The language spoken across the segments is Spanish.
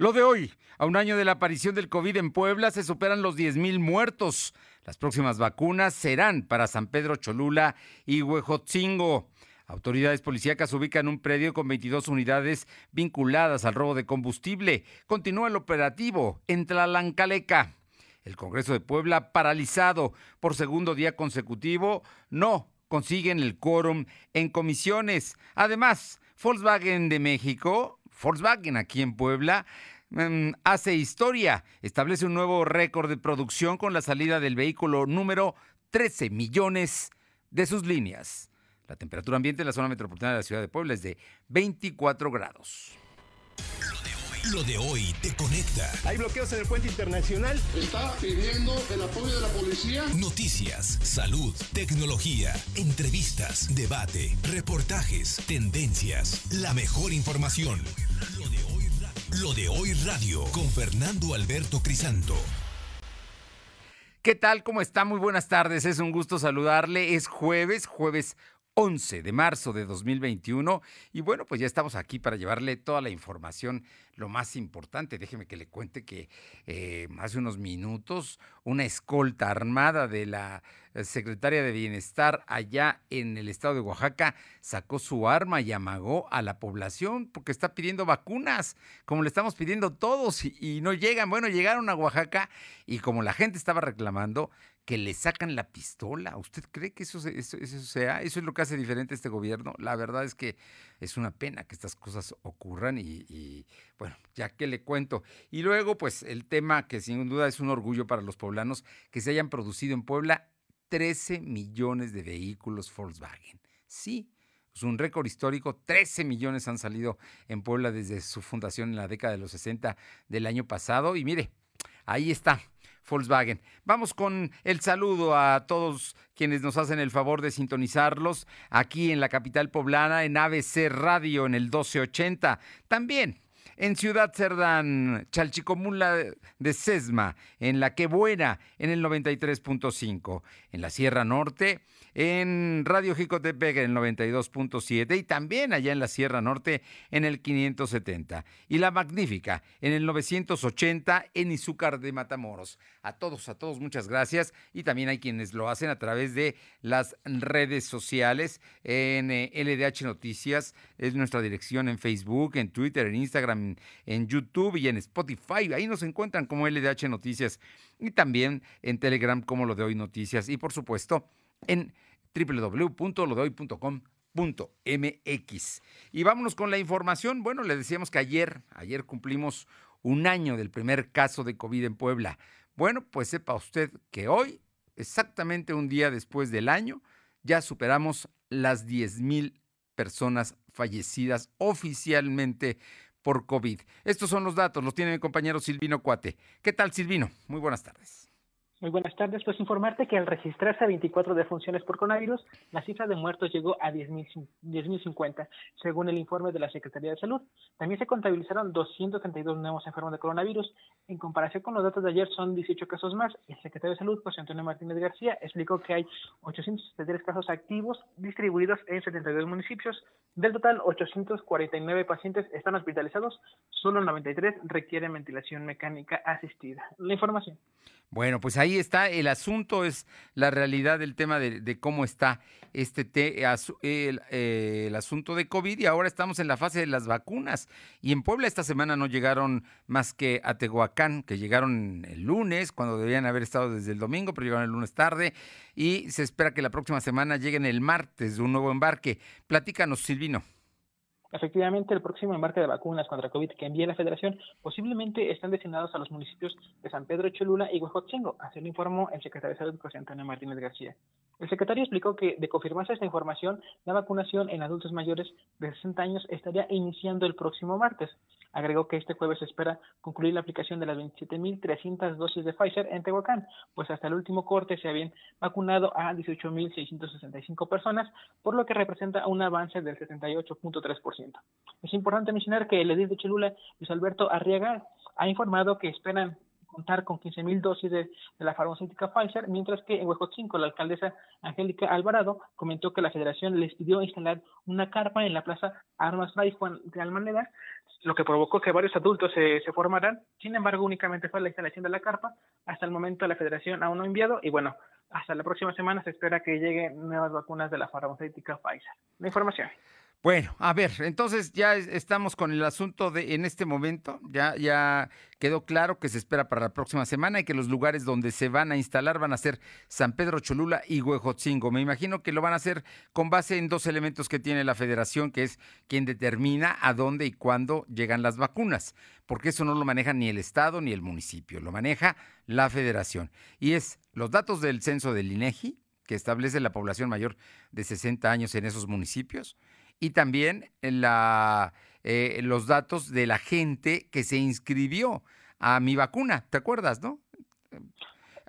Lo de hoy, a un año de la aparición del COVID en Puebla, se superan los 10.000 muertos. Las próximas vacunas serán para San Pedro Cholula y Huejotzingo. Autoridades policíacas ubican un predio con 22 unidades vinculadas al robo de combustible. Continúa el operativo en Tlalancaleca. El Congreso de Puebla paralizado por segundo día consecutivo. No consiguen el quórum en comisiones. Además, Volkswagen de México Volkswagen aquí en Puebla mm, hace historia, establece un nuevo récord de producción con la salida del vehículo número 13 millones de sus líneas. La temperatura ambiente en la zona metropolitana de la ciudad de Puebla es de 24 grados. Lo de hoy te conecta. Hay bloqueos en el puente internacional. Está pidiendo el apoyo de la policía. Noticias, salud, tecnología, entrevistas, debate, reportajes, tendencias, la mejor información. Lo de hoy radio, Lo de hoy radio con Fernando Alberto Crisanto. ¿Qué tal? ¿Cómo está? Muy buenas tardes. Es un gusto saludarle. Es jueves, jueves 11 de marzo de 2021. Y bueno, pues ya estamos aquí para llevarle toda la información, lo más importante. Déjeme que le cuente que eh, hace unos minutos una escolta armada de la eh, secretaria de Bienestar allá en el estado de Oaxaca sacó su arma y amagó a la población porque está pidiendo vacunas, como le estamos pidiendo todos y, y no llegan. Bueno, llegaron a Oaxaca y como la gente estaba reclamando, que le sacan la pistola. ¿Usted cree que eso, eso, sea? ¿Eso es lo que hace diferente este gobierno? La verdad es que es una pena que estas cosas ocurran y, bueno, ya que le cuento. Y luego, pues el tema que sin duda es un orgullo para los poblanos, que se hayan producido en Puebla 13 millones de vehículos Volkswagen. Sí, es un récord histórico. 13 millones han salido en Puebla desde su fundación en la década de los 60 del año pasado. Y mire, ahí está Volkswagen. Vamos con el saludo a todos quienes nos hacen el favor de sintonizarlos aquí en la capital poblana, en ABC Radio, en el 1280. También en Ciudad Cerdán, Chalchicomula de Sesma, en La Que Buena, en el 93.5. En la Sierra Norte, en Radio Jicotepec en el 92.7 y también allá en la Sierra Norte en el 570. Y La Magnífica en el 980 en Izúcar de Matamoros. A todos, a todos, muchas gracias. Y también hay quienes lo hacen a través de las redes sociales en LDH eh, Noticias. Es nuestra dirección en Facebook, en Twitter, en Instagram, en YouTube y en Spotify. Ahí nos encuentran como LDH Noticias. Y también en Telegram como lo de hoy noticias. Y por supuesto, en www.lodehoy.com.mx. Y vámonos con la información. Bueno, le decíamos que ayer, ayer cumplimos un año del primer caso de COVID en Puebla. Bueno, pues sepa usted que hoy, exactamente un día después del año, ya superamos las 10 mil personas fallecidas oficialmente por COVID. Estos son los datos, los tiene mi compañero Silvino Cuate. ¿Qué tal, Silvino? Muy buenas tardes. Muy buenas tardes. Pues informarte que al registrarse 24 defunciones por coronavirus, la cifra de muertos llegó a 10.050, según el informe de la Secretaría de Salud. También se contabilizaron 232 nuevos enfermos de coronavirus. En comparación con los datos de ayer, son 18 casos más. El secretario de Salud, José Antonio Martínez García, explicó que hay 873 casos activos distribuidos en 72 municipios. Del total, 849 pacientes están hospitalizados, solo 93 requieren ventilación mecánica asistida. La información. Bueno, pues ahí está. El asunto es la realidad del tema de, cómo está este el, asunto de COVID y ahora estamos en la fase de las vacunas. Y en Puebla esta semana no llegaron más que a Tehuacán, que llegaron el lunes, cuando debían haber estado desde el domingo, pero llegaron el lunes tarde. Y se espera que la próxima semana lleguen el martes de un nuevo embarque. Platícanos, Silvino. Efectivamente, el próximo embarque de vacunas contra COVID que envíe la Federación posiblemente están destinados a los municipios de San Pedro Cholula y Huejotzingo, así lo informó el secretario de Salud, José Antonio Martínez García. El secretario explicó que, de confirmarse esta información, la vacunación en adultos mayores de 60 años estaría iniciando el próximo martes. Agregó que este jueves se espera concluir la aplicación de las 27.300 dosis de Pfizer en Tehuacán, pues hasta el último corte se habían vacunado a 18.665 personas, por lo que representa un avance del 78.3%. Es importante mencionar que el edil de Cholula, Luis Alberto Arriaga, ha informado que esperan contar con 15.000 dosis de, la farmacéutica Pfizer, mientras que en Huejotzinco la alcaldesa Angélica Alvarado comentó que la federación les pidió instalar una carpa en la plaza Armas Fray Juan de Almaneda lo que provocó que varios adultos se, se formaran. Sin embargo, únicamente fue la instalación de la carpa. Hasta el momento la federación aún no ha enviado y bueno, hasta la próxima semana se espera que lleguen nuevas vacunas de la farmacéutica Pfizer. La información. Bueno, a ver, entonces ya estamos con el asunto de en este momento, ya, ya quedó claro que se espera para la próxima semana y que los lugares donde se van a instalar van a ser San Pedro Cholula y Huejotzingo. Me imagino que lo van a hacer con base en dos elementos que tiene la federación, que es quien determina a dónde y cuándo llegan las vacunas, porque eso no lo maneja ni el Estado ni el municipio, lo maneja la federación. Y es los datos del censo del INEGI, que establece la población mayor de 60 años en esos municipios y también la, eh, los datos de la gente que se inscribió a mi vacuna, ¿te acuerdas, no?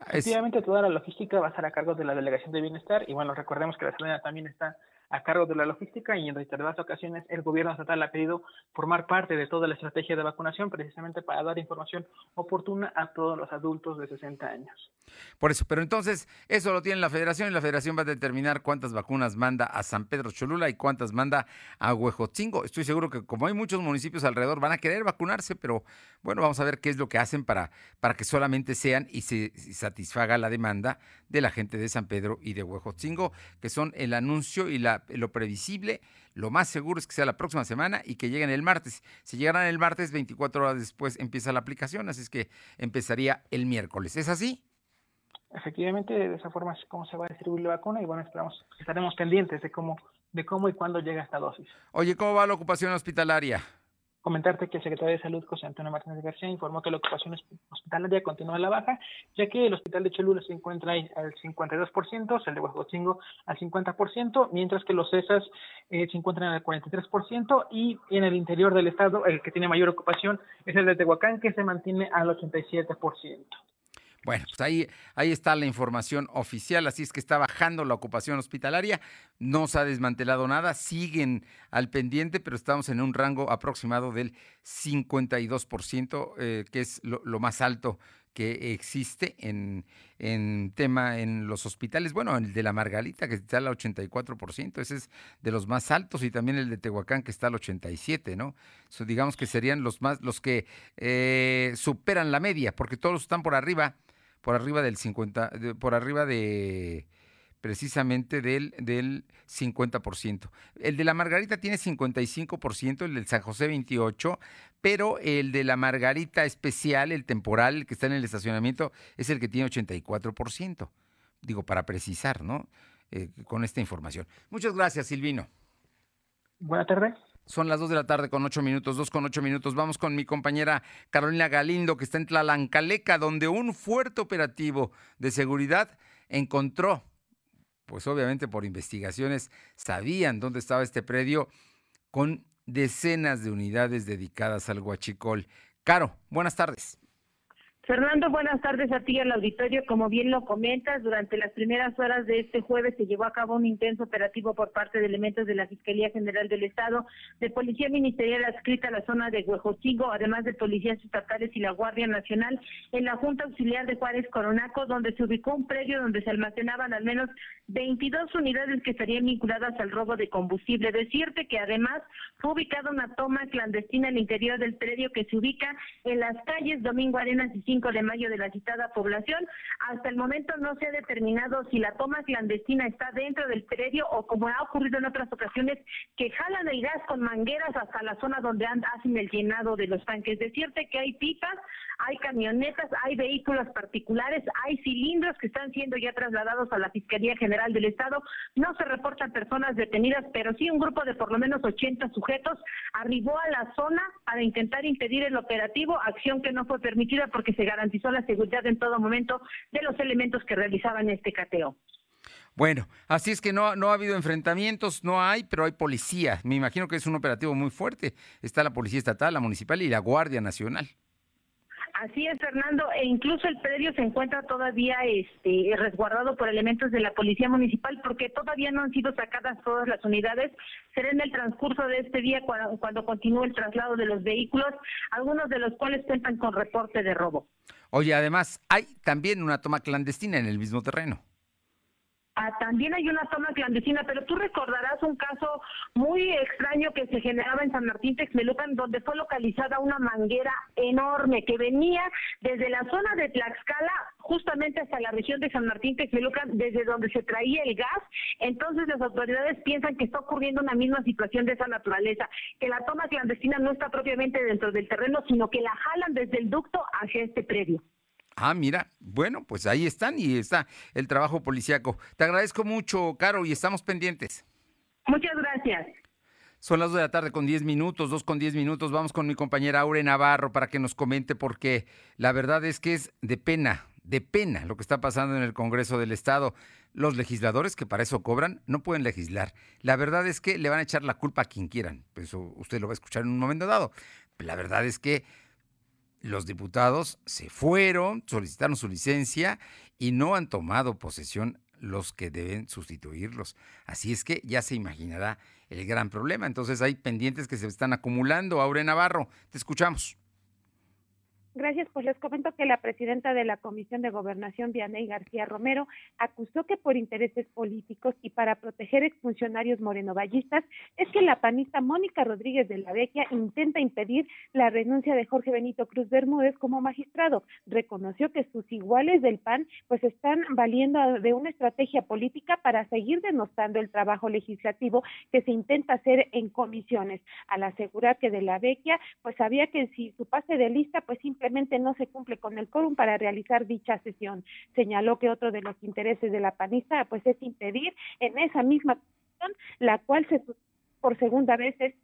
Efectivamente, toda la logística va a estar a cargo de la Delegación de Bienestar y bueno, recordemos que la ciudadanía también está a cargo de la logística y en reiteradas ocasiones el gobierno estatal ha pedido formar parte de toda la estrategia de vacunación precisamente para dar información oportuna a todos los adultos de 60 años. Por eso, pero entonces eso lo tiene la federación y la federación va a determinar cuántas vacunas manda a San Pedro Cholula y cuántas manda a Huejotzingo. Estoy seguro que como hay muchos municipios alrededor van a querer vacunarse, pero bueno, vamos a ver qué es lo que hacen para, para que solamente sean y se satisfaga la demanda de la gente de San Pedro y de Huejotzingo, que son el anuncio y la lo previsible, lo más seguro es que sea la próxima semana y que lleguen el martes. Si llegaran el martes, 24 horas después empieza la aplicación, así es que empezaría el miércoles. ¿Es así? Efectivamente, de esa forma es como se va a distribuir la vacuna y bueno, esperamos, estaremos pendientes de cómo, de cómo y cuándo llega esta dosis. Oye, ¿cómo va la ocupación hospitalaria? Comentarte que el secretario de Salud, José Antonio Martínez García, informó que la ocupación hospitalaria continúa a la baja, ya que el hospital de Cholula se encuentra ahí al 52%, el de Huejotzingo al 50%, mientras que los CESAS eh, se encuentran al 43%, y en el interior del estado, el que tiene mayor ocupación es el de Tehuacán, que se mantiene al 87%. Bueno, pues ahí, ahí está la información oficial, así es que está bajando la ocupación hospitalaria, no se ha desmantelado nada, siguen al pendiente, pero estamos en un rango aproximado del 52%, eh, que es lo, más alto que existe en, en, tema en los hospitales. Bueno, el de la Margarita, que está al 84%, ese es de los más altos, y también el de Tehuacán, que está al 87%, ¿no? Digamos que serían los más, los que eh, superan la media, porque todos están por arriba por arriba del 50, por arriba de precisamente del, del 50%. El de la Margarita tiene 55%, el del San José 28%, pero el de la Margarita especial, el temporal, el que está en el estacionamiento, es el que tiene 84%. Digo, para precisar, ¿no? Eh, con esta información. Muchas gracias, Silvino. Buenas tardes. Son las 2 de la tarde con 8 minutos, 2 con 8 minutos. Vamos con mi compañera Carolina Galindo, que está en Tlalancaleca, donde un fuerte operativo de seguridad encontró, pues obviamente por investigaciones, sabían dónde estaba este predio con decenas de unidades dedicadas al huachicol. Caro, buenas tardes. Fernando, buenas tardes a ti al auditorio. Como bien lo comentas, durante las primeras horas de este jueves se llevó a cabo un intenso operativo por parte de elementos de la Fiscalía General del Estado, de Policía Ministerial adscrita a la zona de Huejotzingo, además de policías estatales y la Guardia Nacional, en la Junta Auxiliar de Juárez Coronaco, donde se ubicó un predio donde se almacenaban al menos 22 unidades que estarían vinculadas al robo de combustible. Decirte que además fue ubicada una toma clandestina el interior del predio que se ubica en las calles Domingo Arenas y 5 de mayo de la citada población. Hasta el momento no se ha determinado si la toma clandestina está dentro del predio o como ha ocurrido en otras ocasiones, que jalan el gas con mangueras hasta la zona donde hacen el llenado de los tanques. Decirte que hay pipas, hay camionetas, hay vehículos particulares, hay cilindros que están siendo ya trasladados a la Fiscalía General del Estado. No se reportan personas detenidas, pero sí un grupo de por lo menos 80 sujetos arribó a la zona para intentar impedir el operativo, acción que no fue permitida porque se garantizó la seguridad en todo momento de los elementos que realizaban este cateo. Bueno, así es que no, no ha habido enfrentamientos, no hay, pero hay policía. Me imagino que es un operativo muy fuerte. Está la Policía Estatal, la Municipal y la Guardia Nacional. Así es, Fernando, e incluso el predio se encuentra todavía este, resguardado por elementos de la Policía Municipal porque todavía no han sido sacadas todas las unidades. Será en el transcurso de este día cuando, cuando continúe el traslado de los vehículos, algunos de los cuales cuentan con reporte de robo. Oye, además, hay también una toma clandestina en el mismo terreno. Ah, también hay una toma clandestina, pero tú recordarás un caso muy extraño que se generaba en San Martín Texmelucan, donde fue localizada una manguera enorme que venía desde la zona de Tlaxcala justamente hasta la región de San Martín Texmelucan, desde donde se traía el gas. Entonces las autoridades piensan que está ocurriendo una misma situación de esa naturaleza, que la toma clandestina no está propiamente dentro del terreno, sino que la jalan desde el ducto hacia este predio. Ah, mira, bueno, pues ahí están y está el trabajo policíaco. Te agradezco mucho, Caro, y estamos pendientes. Muchas gracias. Son las 2 de la tarde con 10 minutos, 2 con 10 minutos. Vamos con mi compañera Aure Navarro para que nos comente porque la verdad es que es de pena, de pena lo que está pasando en el Congreso del Estado. Los legisladores que para eso cobran no pueden legislar. La verdad es que le van a echar la culpa a quien quieran. Eso usted lo va a escuchar en un momento dado. La verdad es que los diputados se fueron, solicitaron su licencia y no han tomado posesión los que deben sustituirlos. Así es que ya se imaginará el gran problema. Entonces hay pendientes que se están acumulando. Aure Navarro, te escuchamos. Gracias, pues les comento que la presidenta de la Comisión de Gobernación, Vianey García Romero, acusó que por intereses políticos y para proteger exfuncionarios morenovallistas es que la panista Mónica Rodríguez de la Vecchia intenta impedir la renuncia de Jorge Benito Cruz Bermúdez como magistrado. Reconoció que sus iguales del PAN pues están valiendo de una estrategia política para seguir denostando el trabajo legislativo que se intenta hacer en comisiones. Al asegurar que de la Vecchia pues sabía que si su pase de lista pues no se cumple con el quórum para realizar dicha sesión. Señaló que otro de los intereses de la panista pues es impedir en esa misma sesión la cual se por segunda vez es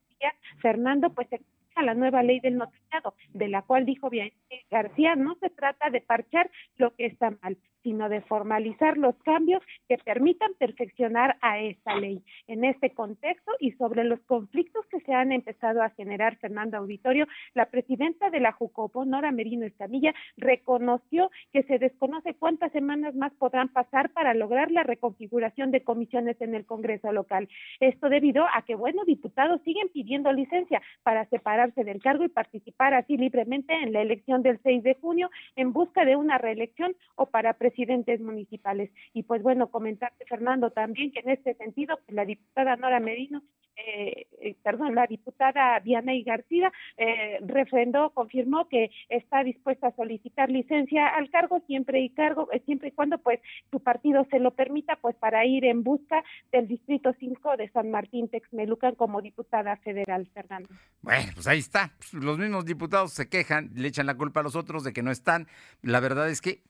Fernando pues a la nueva ley del noticiado, de la cual dijo bien García, no se trata de parchar lo que está mal, sino de formalizar los cambios que permitan perfeccionar a esta ley. En este contexto y sobre los conflictos que se han empezado a generar, Fernando Auditorio, la presidenta de la Jucopo, Nora Merino Escamilla, reconoció que se desconoce cuántas semanas más podrán pasar para lograr la reconfiguración de comisiones en el Congreso local. Esto debido a que, bueno, diputados siguen pidiendo licencia para separarse del cargo y participar así libremente en la elección del 6 de junio en busca de una reelección o para presidentes municipales. Y pues bueno, comentarte, Fernando, también que en este sentido, pues, la diputada Nora Merino eh, eh, perdón, la diputada Vianey García eh, refrendó, confirmó que está dispuesta a solicitar licencia al cargo siempre y cargo, eh, siempre y cuando pues su partido se lo permita, pues para ir en busca del distrito 5 de San Martín Texmelucan como diputada federal, Fernando. Bueno, pues ahí está. Los mismos diputados se quejan, le echan la culpa a los otros de que no están. La verdad es que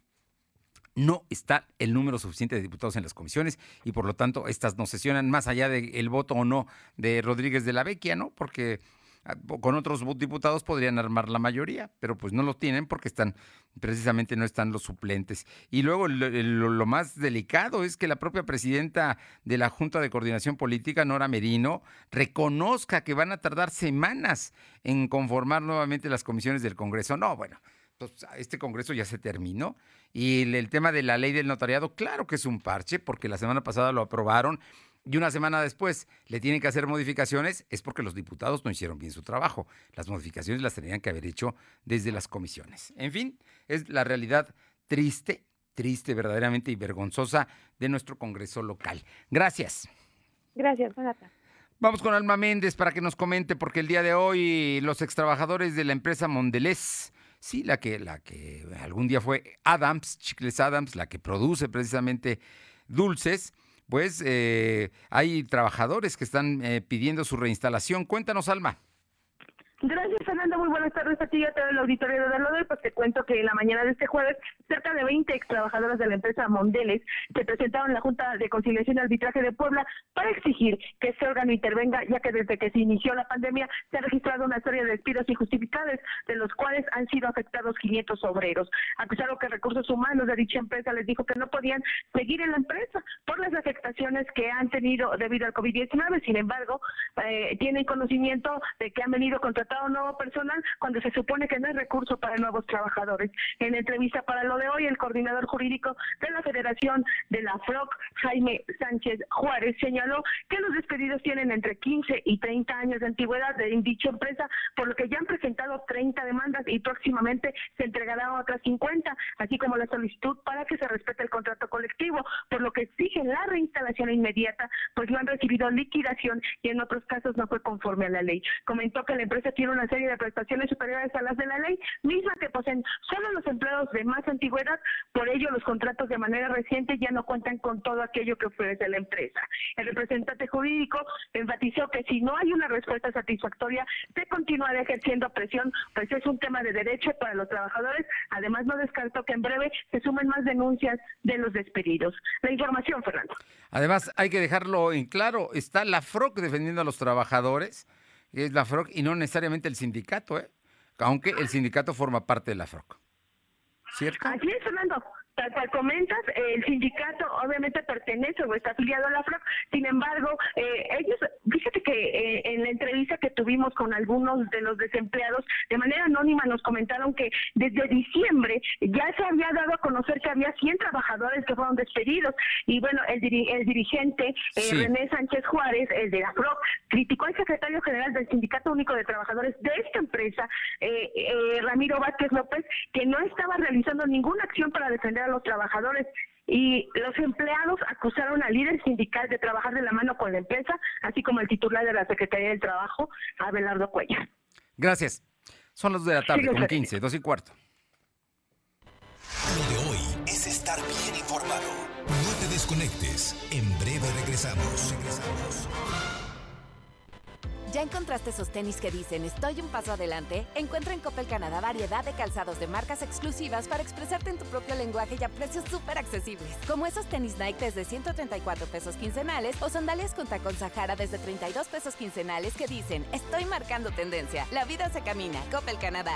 no está el número suficiente de diputados en las comisiones y por lo tanto estas no sesionan más allá del voto o no de Rodríguez de la Vecchia, ¿no? Porque ah, con otros diputados podrían armar la mayoría, pero pues no lo tienen porque están, precisamente no están los suplentes. Y luego lo, lo, más delicado es que la propia presidenta de la Junta de Coordinación Política, Nora Merino, reconozca que van a tardar semanas en conformar nuevamente las comisiones del Congreso. No, bueno, pues, este Congreso ya se terminó. Y el, tema de la ley del notariado, claro que es un parche, porque la semana pasada lo aprobaron y una semana después le tienen que hacer modificaciones, es porque los diputados no hicieron bien su trabajo. Las modificaciones las tenían que haber hecho desde las comisiones. En fin, es la realidad triste, triste verdaderamente y vergonzosa de nuestro Congreso local. Gracias. Gracias, Renata. Vamos con Alma Méndez para que nos comente, porque el día de hoy los extrabajadores de la empresa Mondelez Sí, la que, la que algún día fue Adams, Chicles Adams, la que produce precisamente dulces, pues eh, hay trabajadores que están eh, pidiendo su reinstalación. Cuéntanos, Alma. Gracias, Fernando. Muy buenas tardes a ti y a todo el auditorio de Dalodel. Pues te cuento que en la mañana de este jueves, cerca de 20 ex trabajadoras de la empresa Mondeles se presentaron en la Junta de Conciliación y Arbitraje de Puebla para exigir que ese órgano intervenga, ya que desde que se inició la pandemia se ha registrado una serie de despidos injustificados, de los cuales han sido afectados 500 obreros. Acusaron que recursos humanos de dicha empresa les dijo que no podían seguir en la empresa por las afectaciones que han tenido debido al COVID-19. Sin embargo, eh, tienen conocimiento de que han venido contra contratado nuevo personal cuando se supone que no hay recurso para nuevos trabajadores. En entrevista para lo de hoy, el coordinador jurídico de la Federación de la FROC, Jaime Sánchez Juárez, señaló que los despedidos tienen entre 15 y 30 años de antigüedad de dicha empresa, por lo que ya han presentado 30 demandas y próximamente se entregarán otras 50, así como la solicitud para que se respete el contrato colectivo, por lo que exigen la reinstalación inmediata, pues no han recibido liquidación y en otros casos no fue conforme a la ley. Comentó que la empresa una serie de prestaciones superiores a las de la ley, misma que poseen solo los empleados de más antigüedad, por ello los contratos de manera reciente ya no cuentan con todo aquello que ofrece la empresa. El representante jurídico enfatizó que si no hay una respuesta satisfactoria, se continuará ejerciendo presión, pues es un tema de derecho para los trabajadores. Además, no descartó que en breve se sumen más denuncias de los despedidos. La información, Fernando. Además, hay que dejarlo en claro, está la FROC defendiendo a los trabajadores, es la FROC y no necesariamente el sindicato, ¿eh? aunque el sindicato forma parte de la FROC. ¿Cierto? Tal cual comentas, el sindicato obviamente pertenece o está afiliado a la FROC, sin embargo, eh, ellos, fíjate que eh, en la entrevista que tuvimos con algunos de los desempleados, de manera anónima nos comentaron que desde diciembre ya se había dado a conocer que había 100 trabajadores que fueron despedidos. Y bueno, el, el dirigente eh, René Sánchez Juárez, el de la FROC, criticó al secretario general del Sindicato Único de Trabajadores de esta empresa, Ramiro Vázquez López, que no estaba realizando ninguna acción para defender los trabajadores y los empleados acusaron al líder sindical de trabajar de la mano con la empresa, así como el titular de la Secretaría del Trabajo, Abelardo Cuellar. Gracias. Son las de la tarde, con 15, dos y cuarto. Lo de hoy es estar bien informado. No te desconectes. En breve regresamos. Regresamos. ¿Ya encontraste esos tenis que dicen estoy un paso adelante? Encuentra en Coppel Canadá variedad de calzados de marcas exclusivas para expresarte en tu propio lenguaje y a precios súper accesibles. Como esos tenis Nike desde 134 pesos quincenales o sandalias con tacón Sahara desde 32 pesos quincenales que dicen estoy marcando tendencia. La vida se camina. Coppel Canadá.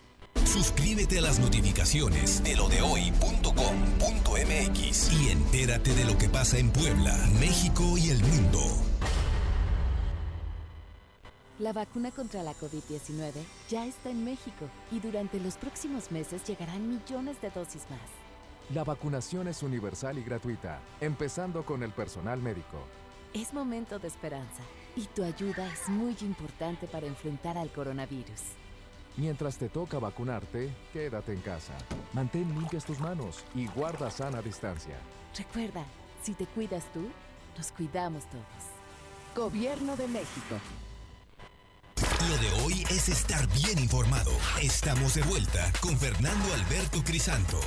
Suscríbete a las notificaciones de lo de hoy.com.mx y entérate de lo que pasa en Puebla, México y el mundo. La vacuna contra la COVID-19 ya está en México y durante los próximos meses llegarán millones de dosis más. La vacunación es universal y gratuita, empezando con el personal médico. Es momento de esperanza y tu ayuda es muy importante para enfrentar al coronavirus. Mientras te toca vacunarte, quédate en casa. Mantén limpias tus manos y guarda sana distancia. Recuerda, si te cuidas tú, nos cuidamos todos. Gobierno de México. Lo de hoy es estar bien informado. Estamos de vuelta con Fernando Alberto Crisanto.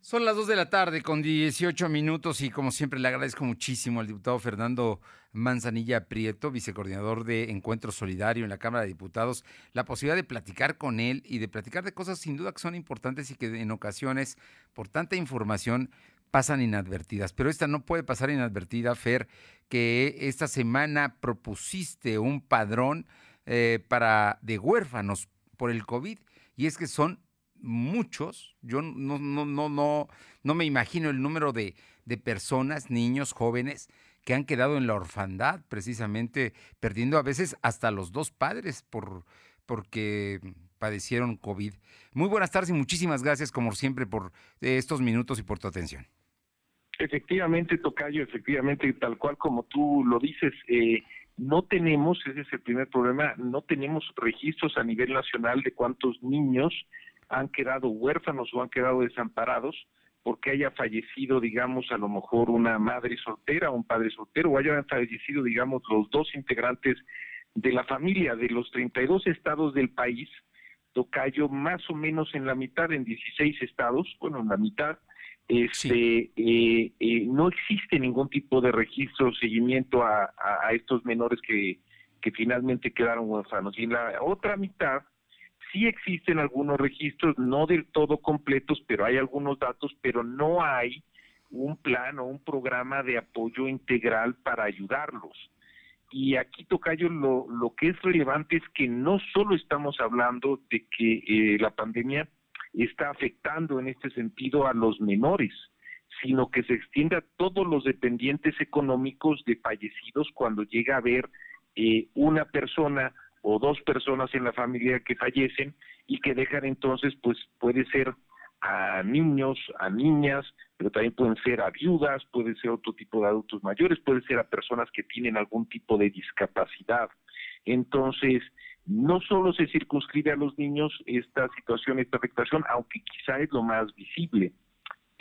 Son las 2 de la tarde con 18 minutos y como siempre le agradezco muchísimo al diputado Fernando Manzanilla Prieto, vicecoordinador de Encuentro Solidario en la Cámara de Diputados, la posibilidad de platicar con él y de platicar de cosas sin duda que son importantes y que en ocasiones por tanta información pasan inadvertidas. Pero esta no puede pasar inadvertida, Fer, que esta semana propusiste un padrón eh, para de huérfanos por el COVID y es que son muchos, yo no, no, no, no, no me imagino el número de, de personas, niños, jóvenes, que han quedado en la orfandad, precisamente perdiendo a veces hasta los dos padres por, porque padecieron COVID. Muy buenas tardes y muchísimas gracias, como siempre, por estos minutos y por tu atención. Efectivamente, Tocayo, efectivamente, tal cual como tú lo dices, eh, no tenemos, ese es el primer problema, no tenemos registros a nivel nacional de cuántos niños han quedado huérfanos o han quedado desamparados porque haya fallecido, digamos, a lo mejor una madre soltera o un padre soltero, o hayan fallecido, digamos, los dos integrantes de la familia de los 32 estados del país, Tocayo más o menos en la mitad, en 16 estados, bueno, en la mitad, este, eh, eh, no existe ningún tipo de registro o seguimiento a, a, estos menores que, que finalmente quedaron huérfanos. Y en la otra mitad sí existen algunos registros, no del todo completos, pero hay algunos datos, pero no hay un plan o un programa de apoyo integral para ayudarlos. Y aquí, Tocayo, lo, lo que es relevante es que no solo estamos hablando de que eh, la pandemia está afectando en este sentido a los menores, sino que se extiende a todos los dependientes económicos de fallecidos cuando llega a haber eh, una persona o dos personas en la familia que fallecen y que dejan entonces, pues puede ser a niños, a niñas, pero también pueden ser a viudas, puede ser otro tipo de adultos mayores, puede ser a personas que tienen algún tipo de discapacidad. Entonces, no solo se circunscribe a los niños esta situación, esta afectación, aunque quizá es lo más visible.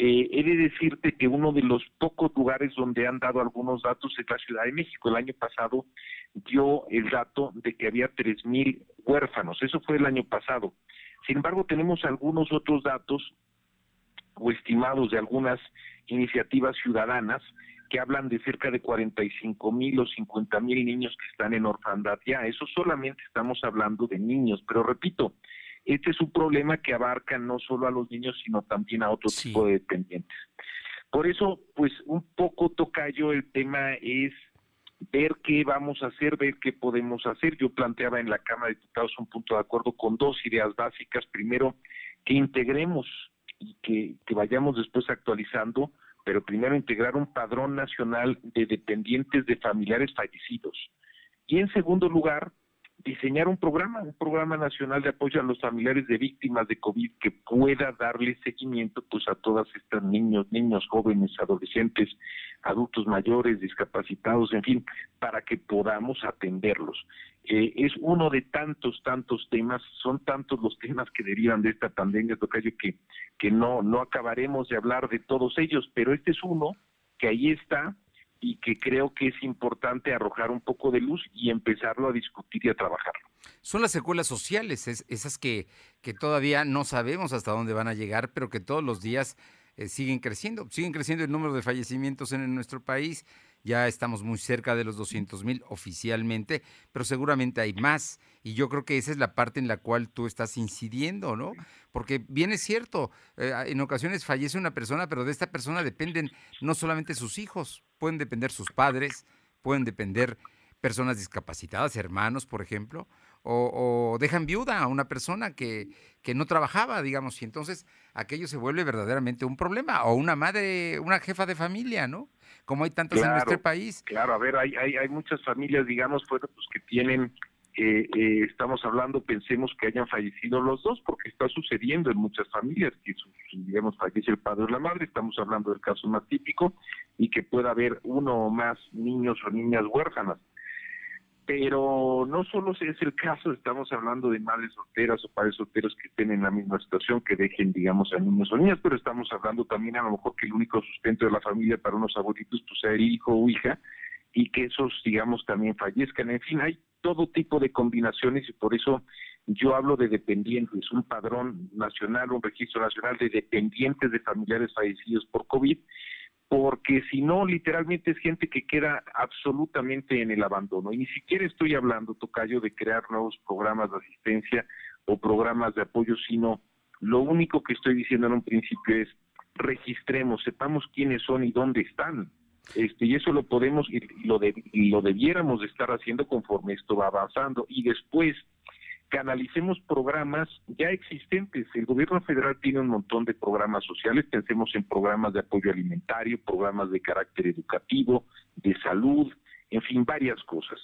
Eh, he de decirte que uno de los pocos lugares donde han dado algunos datos es la Ciudad de México. El año pasado dio el dato de que había 3.000 huérfanos. Eso fue el año pasado. Sin embargo, tenemos algunos otros datos o estimados de algunas iniciativas ciudadanas que hablan de cerca de 45 mil o 50 mil niños que están en orfandad ya. Eso solamente estamos hablando de niños, pero repito, este es un problema que abarca no solo a los niños, sino también a otro tipo de dependientes. Por eso, pues un poco tocayo el tema es ver qué vamos a hacer, ver qué podemos hacer. Yo planteaba en la Cámara de Diputados un punto de acuerdo con dos ideas básicas. Primero, que integremos y que, que vayamos después actualizando, pero primero integrar un padrón nacional de dependientes de familiares fallecidos. Y en segundo lugar, diseñar un programa, un programa nacional de apoyo a los familiares de víctimas de COVID que pueda darle seguimiento pues a todas estas niños, niños jóvenes, adolescentes, adultos mayores, discapacitados, en fin, para que podamos atenderlos. Eh, es uno de tantos, tantos temas, son tantos los temas que derivan de esta pandemia, Tocayo, que, que no, no acabaremos de hablar de todos ellos, pero este es uno que ahí está, y que creo que es importante arrojar un poco de luz y empezarlo a discutir y a trabajarlo. Son las secuelas sociales, esas que, que todavía no sabemos hasta dónde van a llegar, pero que todos los días eh, siguen creciendo. Siguen creciendo el número de fallecimientos en, nuestro país. Ya estamos muy cerca de los 200 mil oficialmente, pero seguramente hay más. Y yo creo que esa es la parte en la cual tú estás incidiendo, ¿no? Porque bien es cierto, eh, en ocasiones fallece una persona, pero de esta persona dependen no solamente sus hijos, pueden depender sus padres, pueden depender personas discapacitadas, hermanos, por ejemplo, o, dejan viuda a una persona que, que, no trabajaba, digamos, y entonces aquello se vuelve verdaderamente un problema, o una madre, una jefa de familia, ¿no? Como hay tantas en nuestro país. Claro, a ver, hay, hay, hay muchas familias, digamos, pues, que tienen eh, eh, estamos hablando, pensemos que hayan fallecido los dos, porque está sucediendo en muchas familias, que digamos fallece el padre o la madre, estamos hablando del caso más típico, y que pueda haber uno o más niños o niñas huérfanas. Pero no solo es el caso, estamos hablando de madres solteras o padres solteros que estén en la misma situación, que dejen, digamos, a niños o niñas, pero estamos hablando también a lo mejor que el único sustento de la familia para unos abuelitos pues sea el hijo o hija, y que esos, digamos, también fallezcan. En fin, hay todo tipo de combinaciones y por eso yo hablo de dependientes, un padrón nacional, un registro nacional de dependientes de familiares fallecidos por COVID, porque si no, literalmente es gente que queda absolutamente en el abandono. Y ni siquiera estoy hablando, Tocayo, de crear nuevos programas de asistencia o programas de apoyo, sino lo único que estoy diciendo en un principio es registremos, sepamos quiénes son y dónde están este, y eso lo podemos y lo, de, lo debiéramos de estar haciendo conforme esto va avanzando. Y después, canalicemos programas ya existentes. El gobierno federal tiene un montón de programas sociales, pensemos en programas de apoyo alimentario, programas de carácter educativo, de salud, en fin, varias cosas.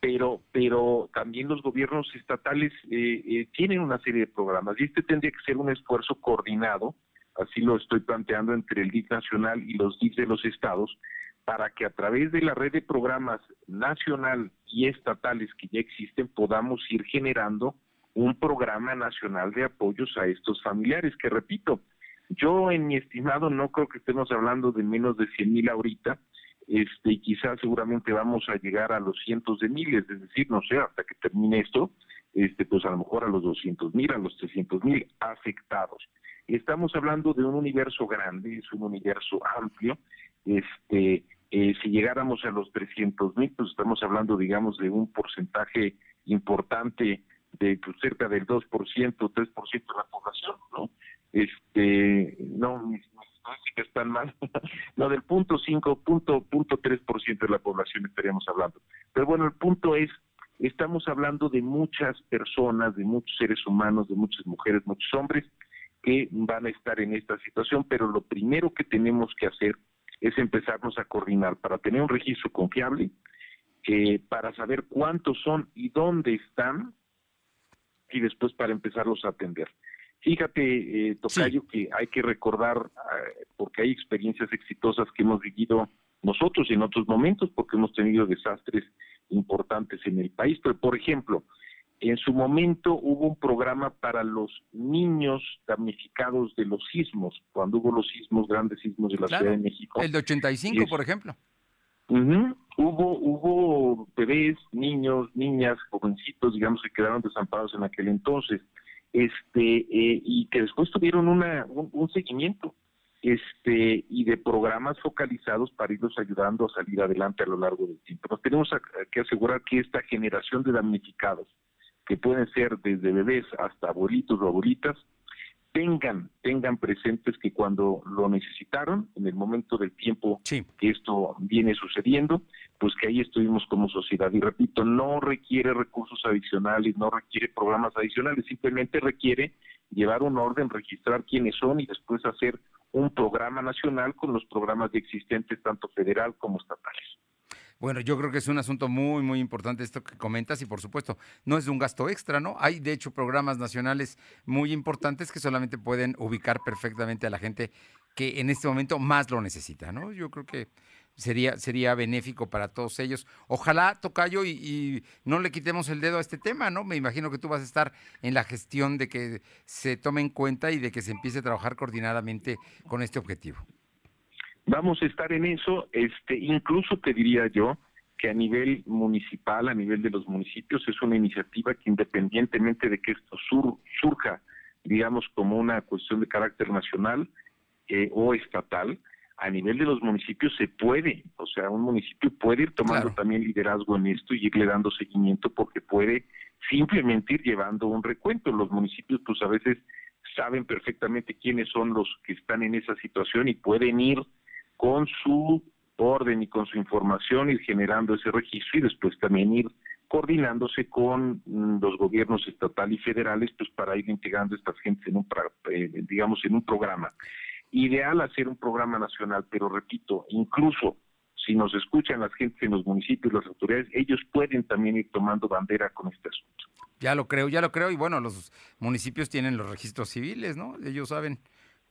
Pero, pero también los gobiernos estatales eh, eh, tienen una serie de programas y este tendría que ser un esfuerzo coordinado así lo estoy planteando entre el DIF nacional y los DIF de los estados, para que a través de la red de programas nacional y estatales que ya existen podamos ir generando un programa nacional de apoyos a estos familiares, que repito, Yo en mi estimado no creo que estemos hablando de menos de 100 mil ahorita, este, quizás seguramente vamos a llegar a los cientos de miles, es decir, no sé, hasta que termine esto, este, pues a lo mejor a los 200 mil, a los 300 mil afectados. Estamos hablando de un universo grande, es un universo amplio, este, eh, si llegáramos a los 300 mil, pues estamos hablando, digamos, de un porcentaje importante de pues, cerca del 2%, 3% de la población, ¿no? Este, no, mis, que están mal, no, del punto 5, punto, punto 3% de la población estaríamos hablando. Pero bueno, el punto es, estamos hablando de muchas personas, de muchos seres humanos, de muchas mujeres, muchos hombres que van a estar en esta situación, pero lo primero que tenemos que hacer es empezarnos a coordinar para tener un registro confiable, eh, para saber cuántos son y dónde están, y después para empezarlos a atender. Fíjate, eh, Tocayo, que hay que recordar, eh, porque hay experiencias exitosas que hemos vivido nosotros en otros momentos, porque hemos tenido desastres importantes en el país. Pero, por ejemplo, en su momento hubo un programa para los niños damnificados de los sismos, cuando hubo los sismos, grandes sismos de la Ciudad de México. El de 85, por ejemplo. Hubo, hubo bebés, niños, niñas, jovencitos, digamos, que quedaron desamparados en aquel entonces, este, eh, y que después tuvieron una, un, seguimiento, este, y de programas focalizados para irlos ayudando a salir adelante a lo largo del tiempo. Nos tenemos que asegurar que esta generación de damnificados, que pueden ser desde bebés hasta abuelitos o abuelitas, tengan, tengan presentes que cuando lo necesitaron, en el momento del tiempo que esto viene sucediendo, pues que ahí estuvimos como sociedad. Y repito, no requiere recursos adicionales, no requiere programas adicionales, simplemente requiere llevar un orden, registrar quiénes son y después hacer un programa nacional con los programas existentes, tanto federal como estatales. Bueno, yo creo que es un asunto muy, muy importante esto que comentas y por supuesto no es un gasto extra, ¿no? Hay de hecho programas nacionales muy importantes que solamente pueden ubicar perfectamente a la gente que en este momento más lo necesita, ¿no? Yo creo que sería, sería benéfico para todos ellos. Ojalá, Tocayo, y, y, no le quitemos el dedo a este tema, ¿no? Me imagino que tú vas a estar en la gestión de que se tome en cuenta y de que se empiece a trabajar coordinadamente con este objetivo. Vamos a estar en eso, este, incluso te diría yo que a nivel municipal, a nivel de los municipios, es una iniciativa que independientemente de que esto surja, digamos, como una cuestión de carácter nacional eh, o estatal, a nivel de los municipios se puede, o sea, un municipio puede ir tomando también liderazgo en esto y irle dando seguimiento porque puede simplemente ir llevando un recuento. Los municipios, pues a veces saben perfectamente quiénes son los que están en esa situación y pueden ir con su orden y con su información ir generando ese registro y después también ir coordinándose con mm, los gobiernos estatal y federales pues para ir integrando a estas gentes en un eh, digamos en un programa. Ideal hacer un programa nacional pero repito incluso si nos escuchan las gentes en los municipios las autoridades ellos pueden también ir tomando bandera con este asunto. Ya lo creo ya lo creo y bueno los municipios tienen los registros civiles no ellos saben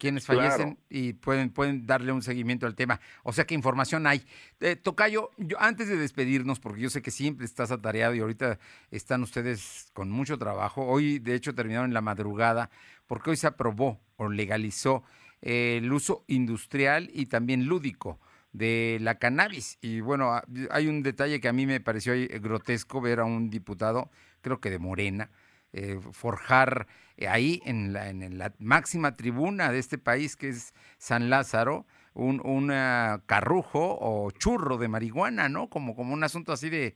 quienes fallecen y pueden, pueden darle un seguimiento al tema. O sea que información hay. Eh, Tocayo, yo antes de despedirnos, porque yo sé que siempre estás atareado y ahorita están ustedes con mucho trabajo. Hoy, de hecho, terminaron en la madrugada, porque hoy se aprobó o legalizó eh, el uso industrial y también lúdico de la cannabis. Y bueno, hay un detalle que a mí me pareció grotesco ver a un diputado, creo que de Morena, eh, forjar eh, ahí en la, en la, máxima tribuna de este país que es San Lázaro, un carrujo o churro de marihuana, ¿no? Como, como un asunto así de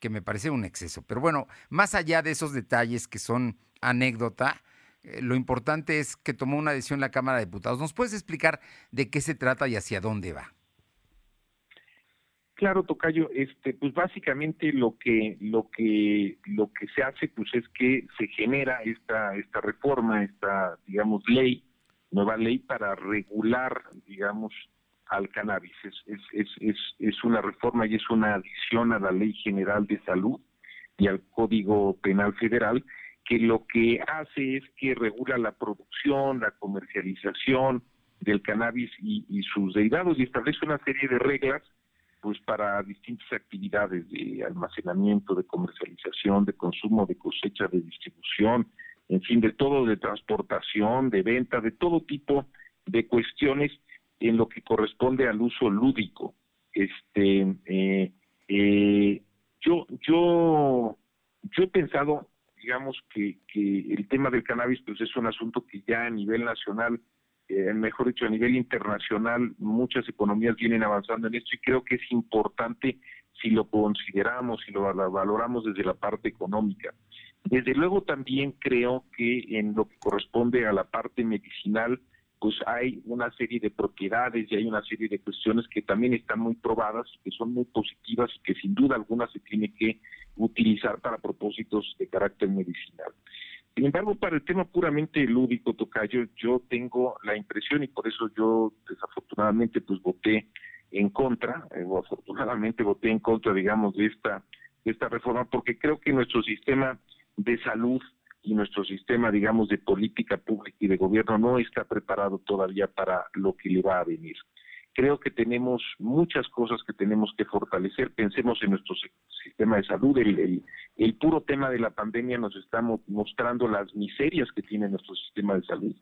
que me parece un exceso. Pero bueno, más allá de esos detalles que son anécdota, eh, lo importante es que tomó una decisión la Cámara de Diputados. ¿Nos puedes explicar de qué se trata y hacia dónde va? Claro, Tocayo, este, pues básicamente lo que, lo que, lo que se hace, pues es que se genera esta, esta reforma, esta, digamos, ley, nueva ley para regular, digamos, al cannabis. Es, es, es, es, es una reforma y es una adición a la Ley General de Salud y al Código Penal Federal, que lo que hace es que regula la producción, la comercialización del cannabis y, y sus derivados y establece una serie de reglas pues para distintas actividades de almacenamiento, de comercialización, de consumo, de cosecha, de distribución, en fin, de todo, de transportación, de venta, de todo tipo de cuestiones en lo que corresponde al uso lúdico. Este, eh, eh, yo, yo, yo he pensado, digamos, que, que el tema del cannabis pues es un asunto que ya a nivel nacional, eh, mejor dicho, a nivel internacional, muchas economías vienen avanzando en esto y creo que es importante si lo consideramos, si lo valoramos desde la parte económica. Desde luego también creo que en lo que corresponde a la parte medicinal, pues hay una serie de propiedades y hay una serie de cuestiones que también están muy probadas, que son muy positivas y que sin duda alguna se tiene que utilizar para propósitos de carácter medicinal. Sin embargo, para el tema puramente lúdico, Tocayo, yo tengo la impresión y por eso yo desafortunadamente pues voté en contra, eh, o afortunadamente voté en contra, digamos, de esta, de esta reforma, porque creo que nuestro sistema de salud y nuestro sistema, digamos, de política pública y de gobierno no está preparado todavía para lo que le va a venir. Creo que tenemos muchas cosas que tenemos que fortalecer. Pensemos en nuestro sistema de salud. El, el, puro tema de la pandemia nos está mostrando las miserias que tiene nuestro sistema de salud.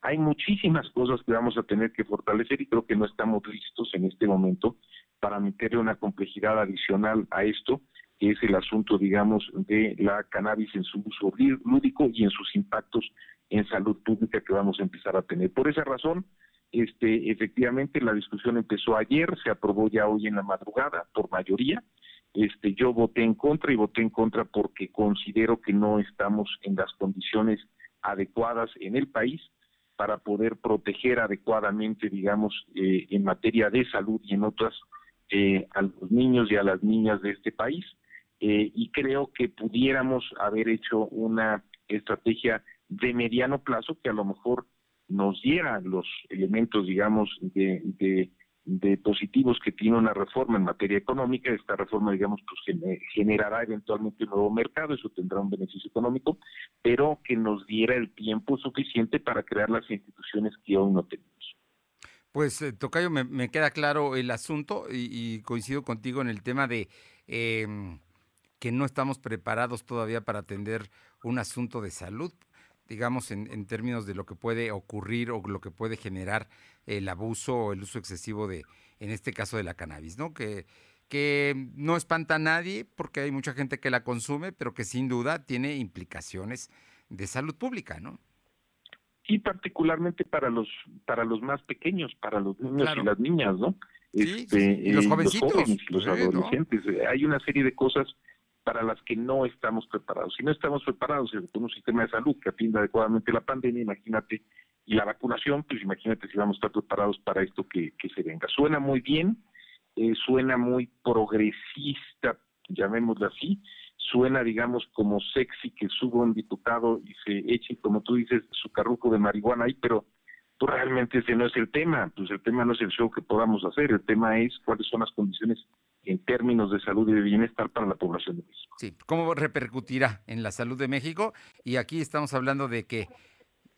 Hay muchísimas cosas que vamos a tener que fortalecer y creo que no estamos listos en este momento para meterle una complejidad adicional a esto que es el asunto, digamos, de la cannabis en su uso lúdico y en sus impactos en salud pública que vamos a empezar a tener. Por esa razón, este, efectivamente la discusión empezó ayer, se aprobó ya hoy en la madrugada por mayoría. Este, yo voté en contra y voté en contra porque considero que no estamos en las condiciones adecuadas en el país para poder proteger adecuadamente, digamos, eh, en materia de salud y en otras eh, a los niños y a las niñas de este país. Eh, y creo que pudiéramos haber hecho una estrategia de mediano plazo que a lo mejor nos diera los elementos, digamos, de, positivos que tiene una reforma en materia económica. Esta reforma, digamos, pues generará eventualmente un nuevo mercado, eso tendrá un beneficio económico, pero que nos diera el tiempo suficiente para crear las instituciones que aún no tenemos. Pues, eh, Tocayo, me, queda claro el asunto y, coincido contigo en el tema de... Em, que no estamos preparados todavía para atender un asunto de salud, digamos, en, términos de lo que puede ocurrir o lo que puede generar el abuso o el uso excesivo de, en este caso, de la cannabis, ¿no? Que, que no espanta a nadie porque hay mucha gente que la consume, pero que sin duda tiene implicaciones de salud pública, ¿no? Y particularmente para los para los más pequeños, para los niños y las niñas, ¿no? Sí, este, los jovencitos. Los, jóvenes, los adolescentes. Hay una serie de cosas para las que no estamos preparados. Si no estamos preparados con un sistema de salud que atienda adecuadamente la pandemia, imagínate, y la vacunación, pues imagínate si vamos a estar preparados para esto que, se venga. Suena muy bien, eh, suena muy progresista, llamémoslo así, suena, digamos, como sexy que suba un diputado y se eche, como tú dices, su carruco de marihuana ahí, pero pues realmente ese no es el tema, pues el tema no es el show que podamos hacer, el tema es cuáles son las condiciones en términos de salud y de bienestar para la población de México. Sí, ¿cómo repercutirá en la salud de México? Y aquí estamos hablando de que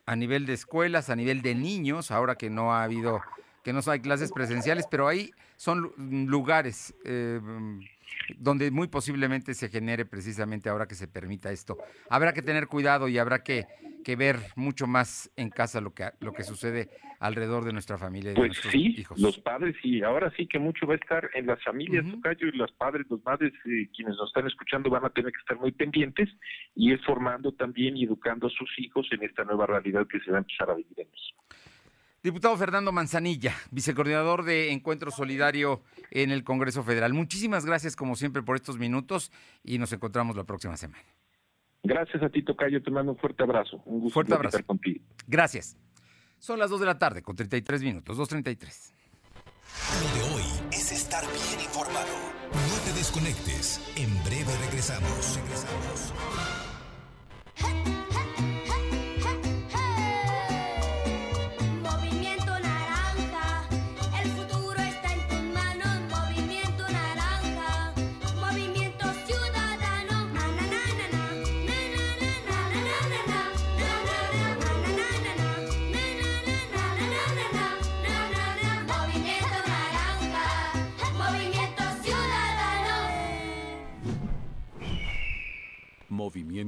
a nivel de escuelas, a nivel de niños, ahora que no ha habido, que no hay clases presenciales, pero ahí son lugares eh, donde muy posiblemente se genere precisamente ahora que se permita esto. Habrá que tener cuidado y habrá que, que ver mucho más en casa lo que, lo que sucede alrededor de nuestra familia y de pues nuestros sí, hijos. Los padres, y ahora sí que mucho va a estar en las familias, uh y los padres, los madres, eh, quienes nos están escuchando van a tener que estar muy pendientes y es formando también y educando a sus hijos en esta nueva realidad que se va a empezar a vivir en México. Diputado Fernando Manzanilla, vicecoordinador de Encuentro Solidario en el Congreso Federal. Muchísimas gracias, como siempre, por estos minutos y nos encontramos la próxima semana. Gracias a ti, Tocayo. Te mando un fuerte abrazo. Un gusto fuerte abrazo. estar contigo. Gracias. Son las 2 de la tarde con 33 minutos, 2.33. Lo de hoy es estar bien informado. No te desconectes. En breve regresamos. Regresamos.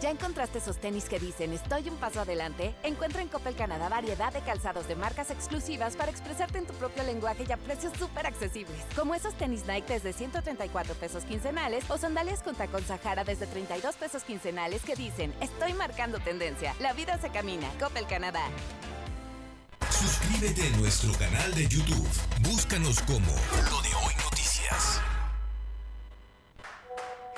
¿Ya encontraste esos tenis que dicen estoy un paso adelante? Encuentra en Coppel Canadá variedad de calzados de marcas exclusivas para expresarte en tu propio lenguaje y a precios súper accesibles. Como esos tenis Nike desde 134 pesos quincenales o sandalias con tacón Sahara desde 32 pesos quincenales que dicen estoy marcando tendencia. La vida se camina. Coppel Canadá. Suscríbete a nuestro canal de YouTube. Búscanos como Lo de Hoy Noticias.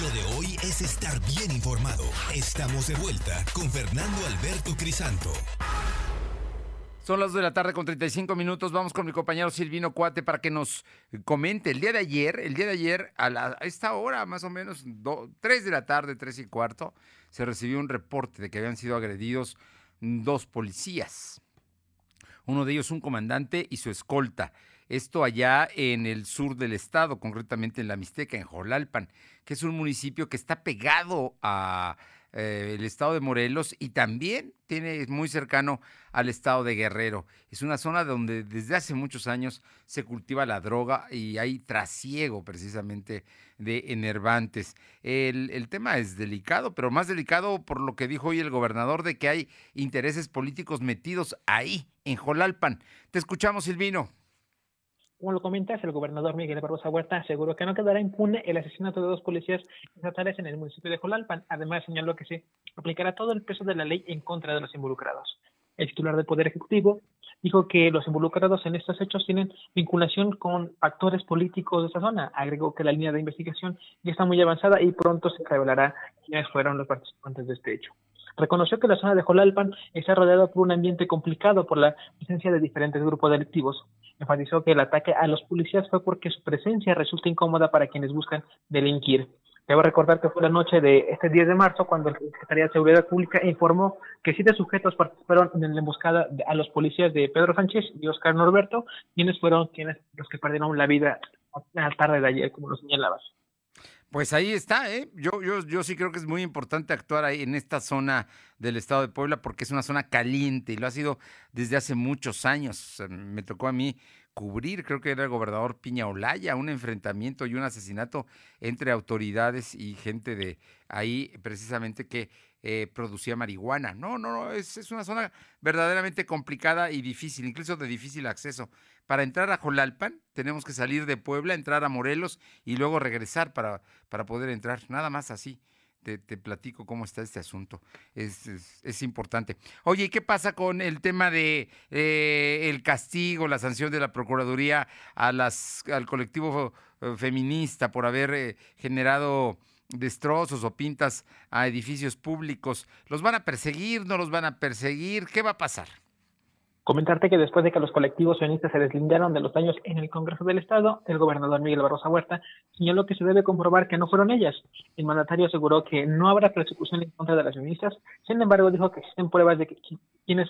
Lo de hoy es estar bien informado. Estamos de vuelta con Fernando Alberto Crisanto. Son las 2 de la tarde con 35 minutos. Vamos con mi compañero Silvino Cuate para que nos comente. El día de ayer, el día de ayer, a, esta hora, más o menos, 3 de la tarde, 3 y cuarto, se recibió un reporte de que habían sido agredidos dos policías. Uno de ellos un comandante y su escolta. Esto allá en el sur del estado, concretamente en la Mixteca, en Jolalpan, que es un municipio que está pegado a eh, el estado de Morelos y también tiene es muy cercano al estado de Guerrero. Es una zona donde desde hace muchos años se cultiva la droga y hay trasiego precisamente de enervantes. El, el tema es delicado, pero más delicado por lo que dijo hoy el gobernador de que hay intereses políticos metidos ahí, en Jolalpan. Te escuchamos, Silvino. Como lo comentas, el gobernador Miguel Barbosa Huerta aseguró que no quedará impune el asesinato de dos policías estatales en el municipio de Jolalpan. Además, señaló que se aplicará todo el peso de la ley en contra de los involucrados. El titular del Poder Ejecutivo dijo que los involucrados en estos hechos tienen vinculación con actores políticos de esa zona. Agregó que la línea de investigación ya está muy avanzada y pronto se revelará quiénes fueron los participantes de este hecho. Reconoció que la zona de Jolalpan está rodeada por un ambiente complicado por la presencia de diferentes grupos delictivos. Enfatizó que el ataque a los policías fue porque su presencia resulta incómoda para quienes buscan delinquir. Debo recordar que fue la noche de este 10 de marzo cuando la Secretaría de Seguridad Pública informó que siete sujetos participaron en la emboscada a los policías de Pedro Sánchez y Oscar Norberto, quienes fueron quienes los que perdieron la vida a la tarde de ayer, como lo señalabas. Pues ahí está, ¿eh? Yo, yo, yo sí creo que es muy importante actuar ahí en esta zona del estado de Puebla porque es una zona caliente y lo ha sido desde hace muchos años. Sea, me tocó a mí cubrir, creo que era el gobernador Piña Olaya, un enfrentamiento y un asesinato entre autoridades y gente de ahí precisamente que eh, producía marihuana. No, no, no, es, es una zona verdaderamente complicada y difícil, incluso de difícil acceso. Para entrar a Jolalpan tenemos que salir de Puebla, entrar a Morelos y luego regresar para, para poder entrar. Nada más así. Te, platico cómo está este asunto. Es, es- es importante. Oye, ¿y qué pasa con el tema de eh, el castigo, la sanción de la Procuraduría a las, al colectivo eh, feminista por haber eh, generado destrozos o pintas a edificios públicos? ¿Los van a perseguir? ¿No los van a perseguir? ¿Qué va a pasar? Comentarte que después de que los colectivos sionistas se deslindaron de los daños en el Congreso del Estado, el gobernador Miguel Barrosa Huerta señaló que se debe comprobar que no fueron ellas. El mandatario aseguró que no habrá persecución en contra de las sionistas, sin embargo dijo que existen pruebas de que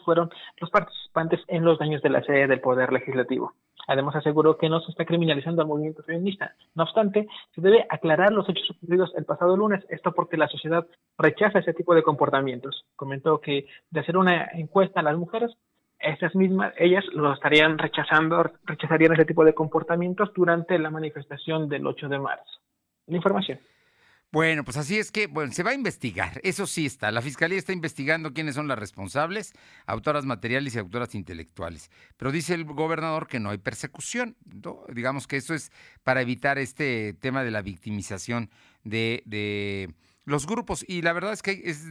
fueron los participantes en los daños de la sede del Poder Legislativo. Además aseguró que no se está criminalizando al movimiento feminista. No obstante, se debe aclarar los hechos ocurridos el pasado lunes, esto porque la sociedad rechaza ese tipo de comportamientos. Comentó que de hacer una encuesta a las mujeres, estas mismas, ellas lo estarían rechazando, rechazarían ese tipo de comportamientos durante la manifestación del 8 de marzo. La información. Bueno, pues así es que, bueno, se va a investigar, eso sí está. La Fiscalía está investigando quiénes son las responsables, autoras materiales y autoras intelectuales. Pero dice el gobernador que no hay persecución, ¿no? Digamos que eso es para evitar este tema de la victimización de, de los grupos. Y la verdad es que hay, es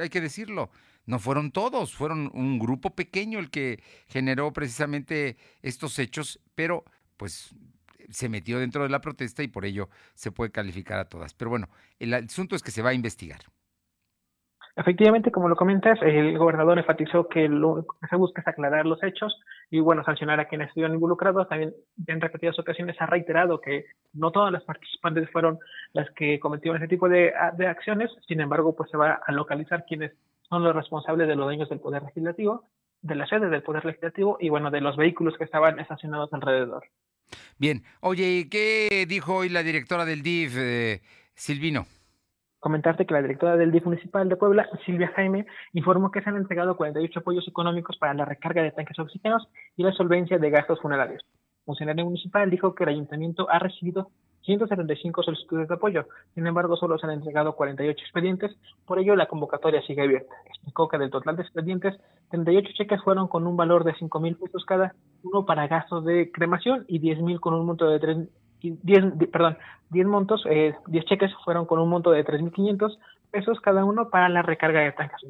hay que decirlo, no fueron todos, fueron un grupo pequeño el que generó precisamente estos hechos, pero pues se metió dentro de la protesta y por ello se puede calificar a todas. Pero bueno, el asunto es que se va a investigar. Efectivamente, como lo comentas, el gobernador enfatizó que lo que se busca es aclarar los hechos y, bueno, sancionar a quienes estuvieron involucrados. También en repetidas ocasiones ha reiterado que no todas las participantes fueron las que cometieron ese tipo de, de acciones. Sin embargo, pues se va a localizar quienes son los responsables de los daños del Poder Legislativo, de las sedes del Poder Legislativo y, bueno, de los vehículos que estaban estacionados alrededor. Bien. Oye, ¿qué dijo hoy la directora del DIF, eh, Silvino? comentarte que la directora del DIF municipal de Puebla, Silvia Jaime, informó que se han entregado 48 apoyos económicos para la recarga de tanques oxígenos y la solvencia de gastos funerarios. El funcionario municipal dijo que el ayuntamiento ha recibido 175 solicitudes de apoyo, sin embargo solo se han entregado 48 expedientes, por ello la convocatoria sigue abierta. Explicó que del total de expedientes, 38 cheques fueron con un valor de 5 mil pesos cada uno para gastos de cremación y 10 mil con un monto de 3 10, perdón, 10 montos, eh, 10 cheques fueron con un monto de 3.500 pesos cada uno para la recarga de tanques.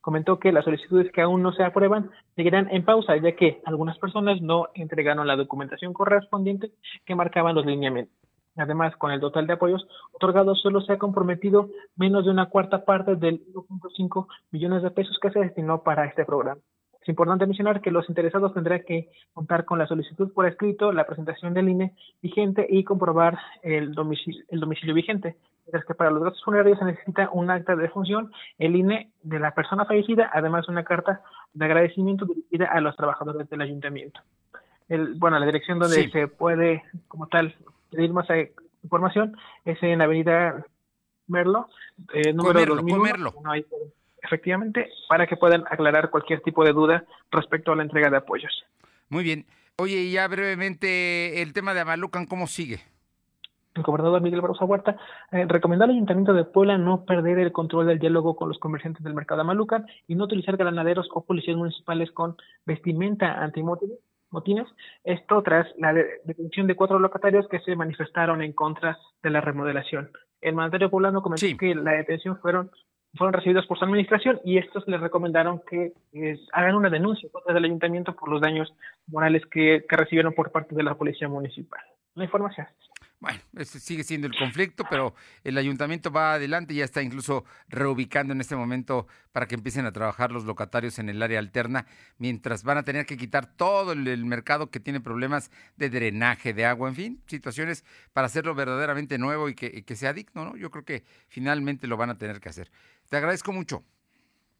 Comentó que las solicitudes que aún no se aprueban seguirán en pausa, ya que algunas personas no entregaron la documentación correspondiente que marcaban los lineamientos. Además, con el total de apoyos otorgados, solo se ha comprometido menos de una cuarta parte del 1.5 millones de pesos que se destinó para este programa. Es importante mencionar que los interesados tendrán que contar con la solicitud por escrito, la presentación del INE vigente y comprobar el domicilio, el domicilio vigente. Mientras que para los gastos funerarios se necesita un acta de función, el INE de la persona fallecida, además una carta de agradecimiento dirigida a los trabajadores del ayuntamiento. El, bueno, la dirección donde se puede, como tal, pedir más información es en Avenida Merlo, eh, número comerlo, efectivamente, para que puedan aclarar cualquier tipo de duda respecto a la entrega de apoyos. Muy bien. Oye, y ya brevemente, el tema de Amalucan, ¿cómo sigue? El gobernador Miguel Barroso Huerta eh, recomendó al Ayuntamiento de Puebla no perder el control del diálogo con los comerciantes del mercado de Amalucan y no utilizar granaderos o policías municipales con vestimenta antimotines. Esto tras la detención de cuatro locatarios que se manifestaron en contra de la remodelación. El mandatario poblano comentó que la detención fueron fueron recibidos por su administración y estos les recomendaron que hagan una denuncia contra el ayuntamiento por los daños morales que, que recibieron por parte de la policía municipal. La información. Bueno, ese sigue siendo el conflicto, pero el ayuntamiento va adelante, ya está incluso reubicando en este momento para que empiecen a trabajar los locatarios en el área alterna, mientras van a tener que quitar todo el, mercado que tiene problemas de drenaje, de agua, en fin, situaciones para hacerlo verdaderamente nuevo y que, y que sea digno, ¿no? Yo creo que finalmente lo van a tener que hacer. Te agradezco mucho.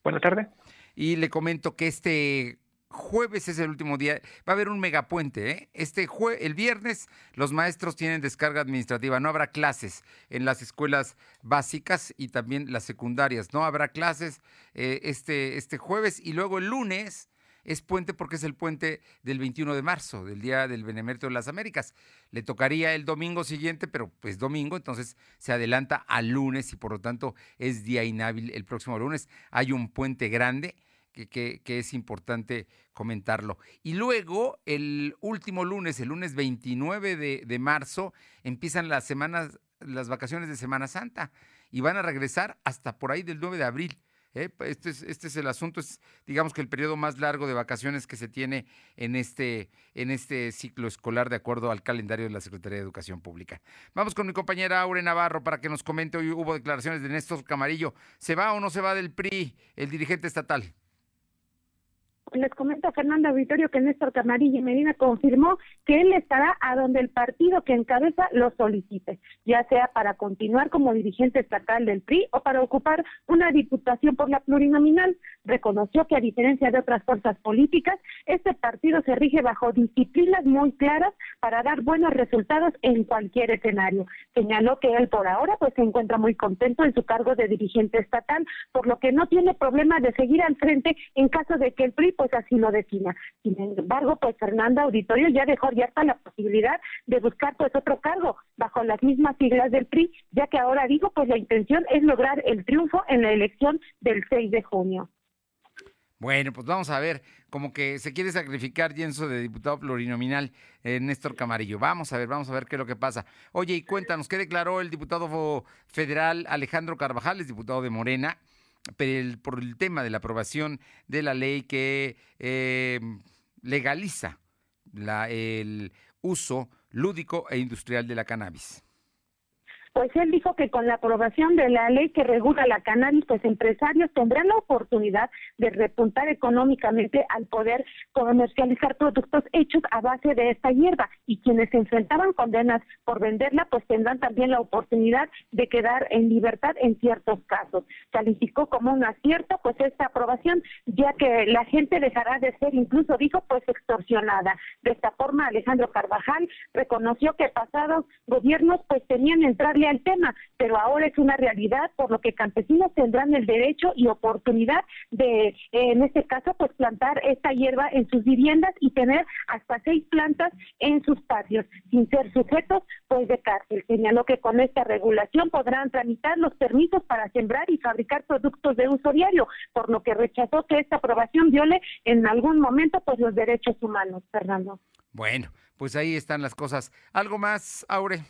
Buenas tardes. Y le comento que este jueves es el último día. Va a haber un megapuente. ¿eh? Este jue el viernes los maestros tienen descarga administrativa. No habrá clases en las escuelas básicas y también las secundarias. No habrá clases eh, este, este jueves y luego el lunes es puente porque es el puente del 21 de marzo, del Día del Benemérito de las Américas. Le tocaría el domingo siguiente, pero pues domingo, entonces se adelanta al lunes y por lo tanto es día inhábil el próximo lunes. Hay un puente grande que, es importante comentarlo. Y luego, el último lunes, el lunes 29 de, de marzo, empiezan las semanas, las vacaciones de Semana Santa y van a regresar hasta por ahí del 9 de abril. ¿eh? Este, es, este es el asunto, es digamos que el periodo más largo de vacaciones que se tiene en este, en este ciclo escolar de acuerdo al calendario de la Secretaría de Educación Pública. Vamos con mi compañera Aure Navarro para que nos comente, hoy hubo declaraciones de Néstor Camarillo, ¿se va o no se va del PRI el dirigente estatal? Les comento a Fernando Auditorio que Néstor Camarillo Medina confirmó que él estará a donde el partido que encabeza lo solicite, ya sea para continuar como dirigente estatal del PRI o para ocupar una diputación por la plurinominal. Reconoció que a diferencia de otras fuerzas políticas, este partido se rige bajo disciplinas muy claras para dar buenos resultados en cualquier escenario. Señaló que él por ahora pues se encuentra muy contento en su cargo de dirigente estatal, por lo que no tiene problema de seguir al frente en caso de que el PRI pues así lo defina. Sin embargo, pues Fernanda Auditorio ya dejó abierta la posibilidad de buscar pues otro cargo bajo las mismas siglas del PRI, ya que ahora digo, pues la intención es lograr el triunfo en la elección del 6 de junio. Bueno, pues vamos a ver, como que se quiere sacrificar Yenso de diputado plurinominal eh, Néstor Camarillo. Vamos a ver, vamos a ver qué es lo que pasa. Oye, y cuéntanos, ¿qué declaró el diputado federal Alejandro Carvajal, es diputado de Morena? Por el tema de la aprobación de la ley que eh, legaliza la, el uso lúdico e industrial de la cannabis pues él dijo que con la aprobación de la ley que regula la cannabis, pues empresarios tendrán la oportunidad de repuntar económicamente al poder comercializar productos hechos a base de esta hierba y quienes se enfrentaban condenas por venderla, pues tendrán también la oportunidad de quedar en libertad en ciertos casos. Calificó como un acierto pues esta aprobación, ya que la gente dejará de ser, incluso dijo, pues extorsionada. De esta forma, Alejandro Carvajal reconoció que pasados gobiernos pues tenían entrarle el tema, pero ahora es una realidad, por lo que campesinos tendrán el derecho y oportunidad de, en este caso, pues plantar esta hierba en sus viviendas y tener hasta seis plantas en sus patios, sin ser sujetos pues de cárcel. Señaló que con esta regulación podrán tramitar los permisos para sembrar y fabricar productos de uso diario, por lo que rechazó que esta aprobación viole en algún momento pues los derechos humanos, Fernando. Bueno, pues ahí están las cosas. ¿Algo más, Aure?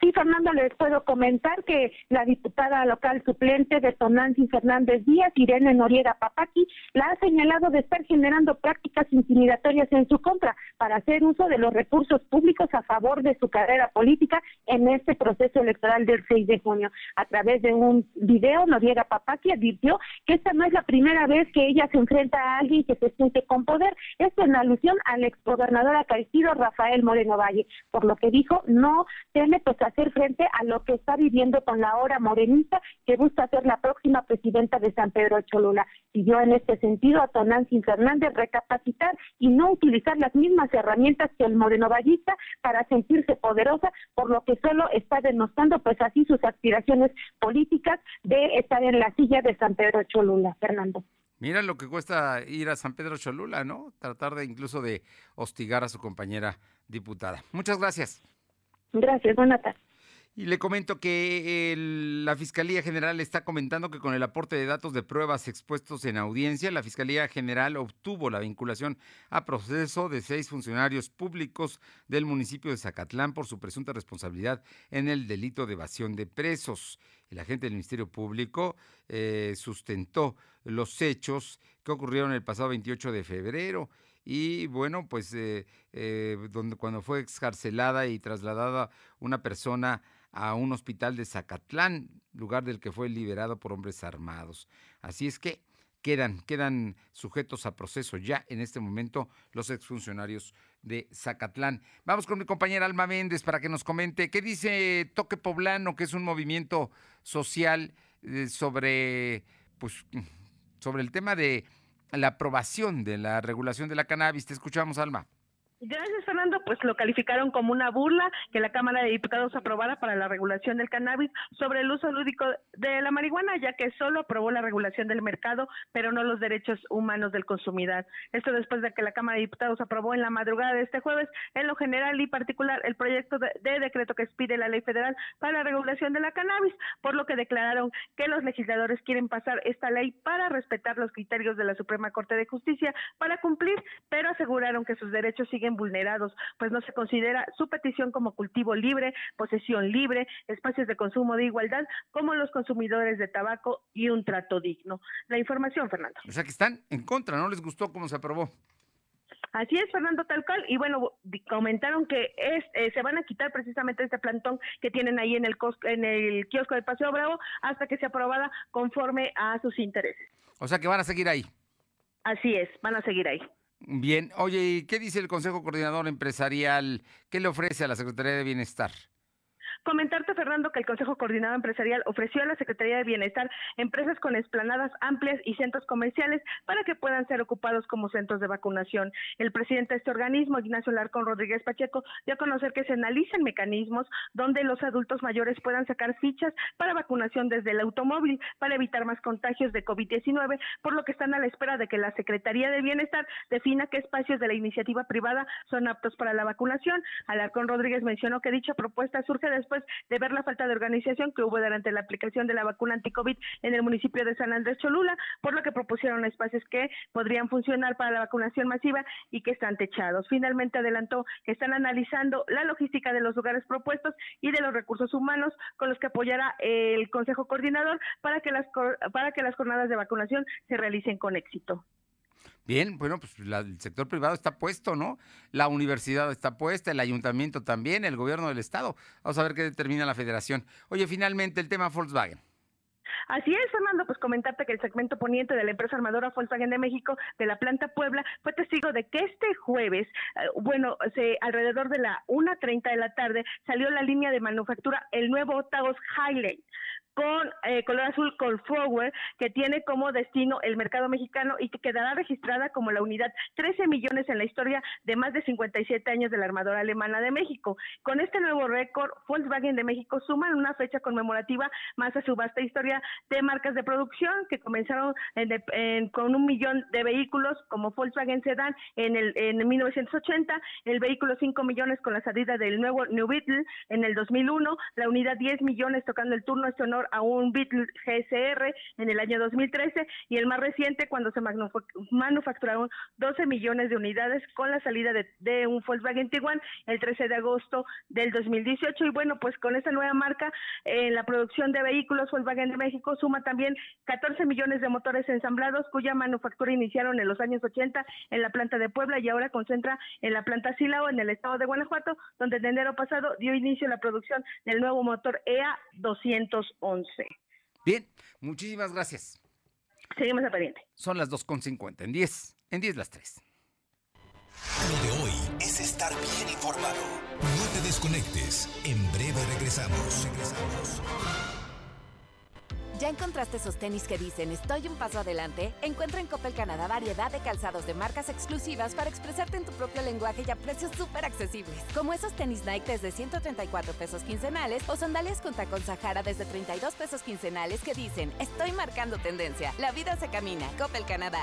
Sí, Fernando, les puedo comentar que la diputada local suplente de Tonantzin Fernández Díaz, Irene Noriega Papaki, la ha señalado de estar generando prácticas intimidatorias en su contra para hacer uso de los recursos públicos a favor de su carrera política en este proceso electoral del 6 de junio. A través de un video, Noriega Papaki advirtió que esta no es la primera vez que ella se enfrenta a alguien que se siente con poder. Esto en alusión al exgobernador acaecido Rafael Moreno Valle, por lo que dijo no teme pues hacer frente a lo que está viviendo con la hora morenista que busca ser la próxima presidenta de San Pedro Cholula. yo en este sentido a Tonantzin Fernández recapacitar y no utilizar las mismas herramientas que el morenovallista para sentirse poderosa, por lo que solo está denostando pues así sus aspiraciones políticas de estar en la silla de San Pedro Cholula. Fernando. Mira lo que cuesta ir a San Pedro Cholula, ¿no? Tratar de incluso de hostigar a su compañera diputada. Muchas gracias. Gracias, buenas. Y le comento que la Fiscalía General está comentando que con el aporte de datos de pruebas expuestos en audiencia, la Fiscalía General obtuvo la vinculación a proceso de seis funcionarios públicos del municipio de Zacatlán por su presunta responsabilidad en el delito de evasión de presos. El agente del Ministerio Público eh, sustentó los hechos que ocurrieron el pasado 28 de febrero y bueno, pues eh, eh, donde, cuando fue excarcelada y trasladada una persona a un hospital de Zacatlán, lugar del que fue liberado por hombres armados. Así es que quedan, quedan sujetos a proceso ya en este momento los exfuncionarios de Zacatlán. Vamos con mi compañera Alma Méndez para que nos comente qué dice Toque Poblano, que es un movimiento social eh, sobre, pues, sobre el tema de la aprobación de la regulación de la cannabis. Te escuchamos, Alma. Gracias, Fernando. Pues lo calificaron como una burla que la Cámara de Diputados aprobara para la regulación del cannabis sobre el uso lúdico de la marihuana, ya que solo aprobó la regulación del mercado, pero no los derechos humanos del consumidor. Esto después de que la Cámara de Diputados aprobó en la madrugada de este jueves, en lo general y particular, el proyecto de, decreto que expide la Ley Federal para la regulación de la cannabis, por lo que declararon que los legisladores quieren pasar esta ley para respetar los criterios de la Suprema Corte de Justicia para cumplir, pero aseguraron que sus derechos siguen vulnerados, pues no se considera su petición como cultivo libre, posesión libre, espacios de consumo de igualdad, como los consumidores de tabaco y un trato digno. La información, Fernando. O sea que están en contra, ¿no les gustó cómo se aprobó? Así es, Fernando, tal cual. Y bueno, comentaron que es, eh, se van a quitar precisamente este plantón que tienen ahí en el, en el kiosco de Paseo Bravo hasta que sea aprobada conforme a sus intereses. O sea que van a seguir ahí. Así es, van a seguir ahí. Bien, oye, ¿y qué dice el Consejo Coordinador Empresarial? ¿Qué le ofrece a la Secretaría de Bienestar? Comentarte, Fernando, que el Consejo Coordinado Empresarial ofreció a la Secretaría de Bienestar empresas con esplanadas amplias y centros comerciales para que puedan ser ocupados como centros de vacunación. El presidente de este organismo, Ignacio Larcón Rodríguez Pacheco, dio a conocer que se analizan mecanismos donde los adultos mayores puedan sacar fichas para vacunación desde el automóvil para evitar más contagios de COVID-19, por lo que están a la espera de que la Secretaría de Bienestar defina qué espacios de la iniciativa privada son aptos para la vacunación. Alarcón Rodríguez mencionó que dicha propuesta surge después de ver la falta de organización que hubo durante la aplicación de la vacuna anti-COVID en el municipio de San Andrés Cholula, por lo que propusieron espacios que podrían funcionar para la vacunación masiva y que están techados. Finalmente adelantó que están analizando la logística de los lugares propuestos y de los recursos humanos con los que apoyará el Consejo Coordinador para que las para que las jornadas de vacunación se realicen con éxito. Bien, bueno, pues el sector privado está puesto, ¿no? La universidad está puesta, el ayuntamiento también, el gobierno del estado. Vamos a ver qué determina la federación. Oye, finalmente el tema Volkswagen. Así es, Fernando, pues comentarte que el segmento poniente de la empresa armadora Volkswagen de México de la planta Puebla fue testigo de que este jueves, eh, bueno, se, alrededor de la 1.30 de la tarde salió la línea de manufactura el nuevo Taos Highland con eh, color azul con Forward, que tiene como destino el mercado mexicano y que quedará registrada como la unidad 13 millones en la historia de más de 57 años de la armadora alemana de México. Con este nuevo récord, Volkswagen de México suma en una fecha conmemorativa más a su vasta historia de marcas de producción que comenzaron con un millón de vehículos como Volkswagen Sedan en el en 1980, el vehículo 5 millones con la salida del nuevo New Beetle en el 2001, la unidad 10 millones tocando el turno este honor a un Beetle GSR en el año 2013 y el más reciente cuando se manufacturaron 12 millones de unidades con la salida de, un Volkswagen Tiguan el 13 de agosto del 2018 y bueno pues con esta nueva marca en la producción de vehículos Volkswagen de México suma también 14 millones de motores ensamblados cuya manufactura iniciaron en los años 80 en la planta de Puebla y ahora concentra en la planta Silao en el estado de Guanajuato donde en enero pasado dio inicio la producción del nuevo motor EA 211 Bien, muchísimas gracias. Seguimos a pendiente. Son las 2.50, en 10, en 10 las 3. Lo de hoy es estar bien informado. No te desconectes. En breve regresamos. Regresamos. ¿Ya encontraste esos tenis que dicen estoy un paso adelante? Encuentra en Coppel Canadá variedad de calzados de marcas exclusivas para expresarte en tu propio lenguaje y a precios súper accesibles. Como esos tenis Nike desde 134 pesos quincenales o sandalias con tacón Sahara desde 32 pesos quincenales que dicen estoy marcando tendencia. La vida se camina. Coppel Canadá.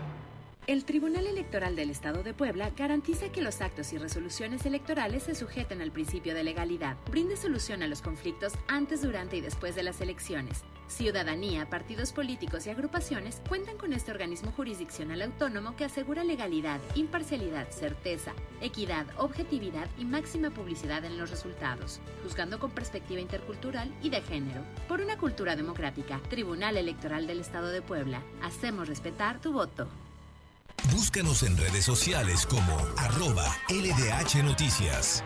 El Tribunal Electoral del Estado de Puebla garantiza que los actos y resoluciones electorales se sujeten al principio de legalidad, brinde solución a los conflictos antes, durante y después de las elecciones. Ciudadanía, partidos políticos y agrupaciones cuentan con este organismo jurisdiccional autónomo que asegura legalidad, imparcialidad, certeza, equidad, objetividad y máxima publicidad en los resultados, juzgando con perspectiva intercultural y de género. Por una cultura democrática, Tribunal Electoral del Estado de Puebla, hacemos respetar tu voto. Búscanos en redes sociales como arroba LDH Noticias.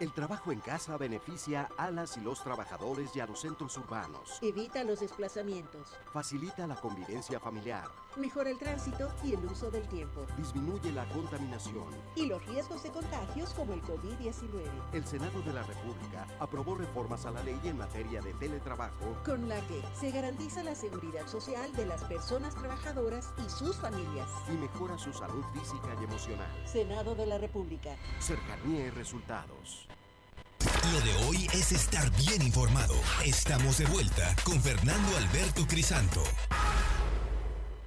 El trabajo en casa beneficia a las y los trabajadores y a los centros urbanos. Evita los desplazamientos. Facilita la convivencia familiar. Mejora el tránsito y el uso del tiempo. Disminuye la contaminación. Y los riesgos de contagios como el COVID-19. El Senado de la República aprobó reformas a la ley en materia de teletrabajo. Con la que se garantiza la seguridad social de las personas trabajadoras y sus familias. Y mejora su salud física y emocional. Senado de la República. Cercanía y resultados. Lo de hoy es estar bien informado. Estamos de vuelta con Fernando Alberto Crisanto.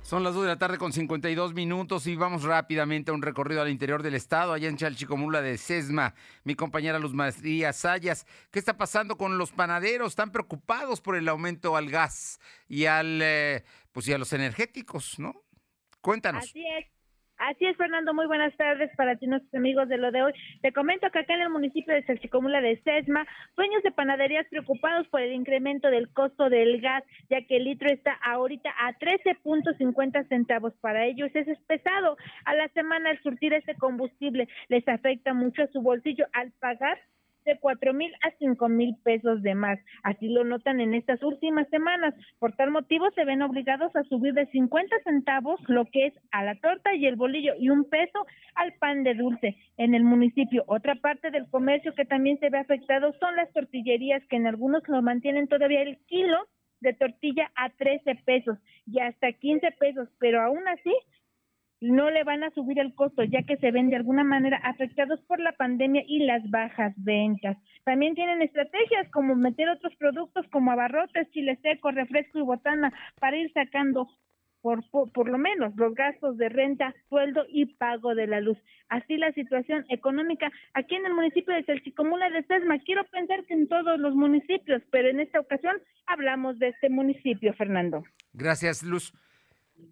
Son las 2 de la tarde con 52 minutos y vamos rápidamente a un recorrido al interior del estado, allá en Chalchicomula de Sesma. Mi compañera Luz María Sayas, ¿qué está pasando con los panaderos? Están preocupados por el aumento al gas y al, eh, pues y a los energéticos, ¿no? Cuéntanos. Así es. Así es, Fernando. Muy buenas tardes para ti, nuestros amigos de lo de hoy. Te comento que acá en el municipio de Salchicomula de Sesma, dueños de panaderías preocupados por el incremento del costo del gas, ya que el litro está ahorita a 13.50 centavos. Para ellos es pesado. A la semana el surtir este combustible les afecta mucho a su bolsillo al pagar de cuatro mil a cinco mil pesos de más. Así lo notan en estas últimas semanas. Por tal motivo se ven obligados a subir de 50 centavos lo que es a la torta y el bolillo y un peso al pan de dulce en el municipio. Otra parte del comercio que también se ve afectado son las tortillerías que en algunos lo mantienen todavía el kilo de tortilla a 13 pesos y hasta 15 pesos, pero aún así no le van a subir el costo ya que se ven de alguna manera afectados por la pandemia y las bajas ventas. También tienen estrategias como meter otros productos como abarrotes, chile seco, refresco y botana para ir sacando por, por, lo menos los gastos de renta, sueldo y pago de la luz. Así la situación económica aquí en el municipio de Chalchicomula de Sesma. Quiero pensar que en todos los municipios, pero en esta ocasión hablamos de este municipio, Fernando. Gracias, Luz.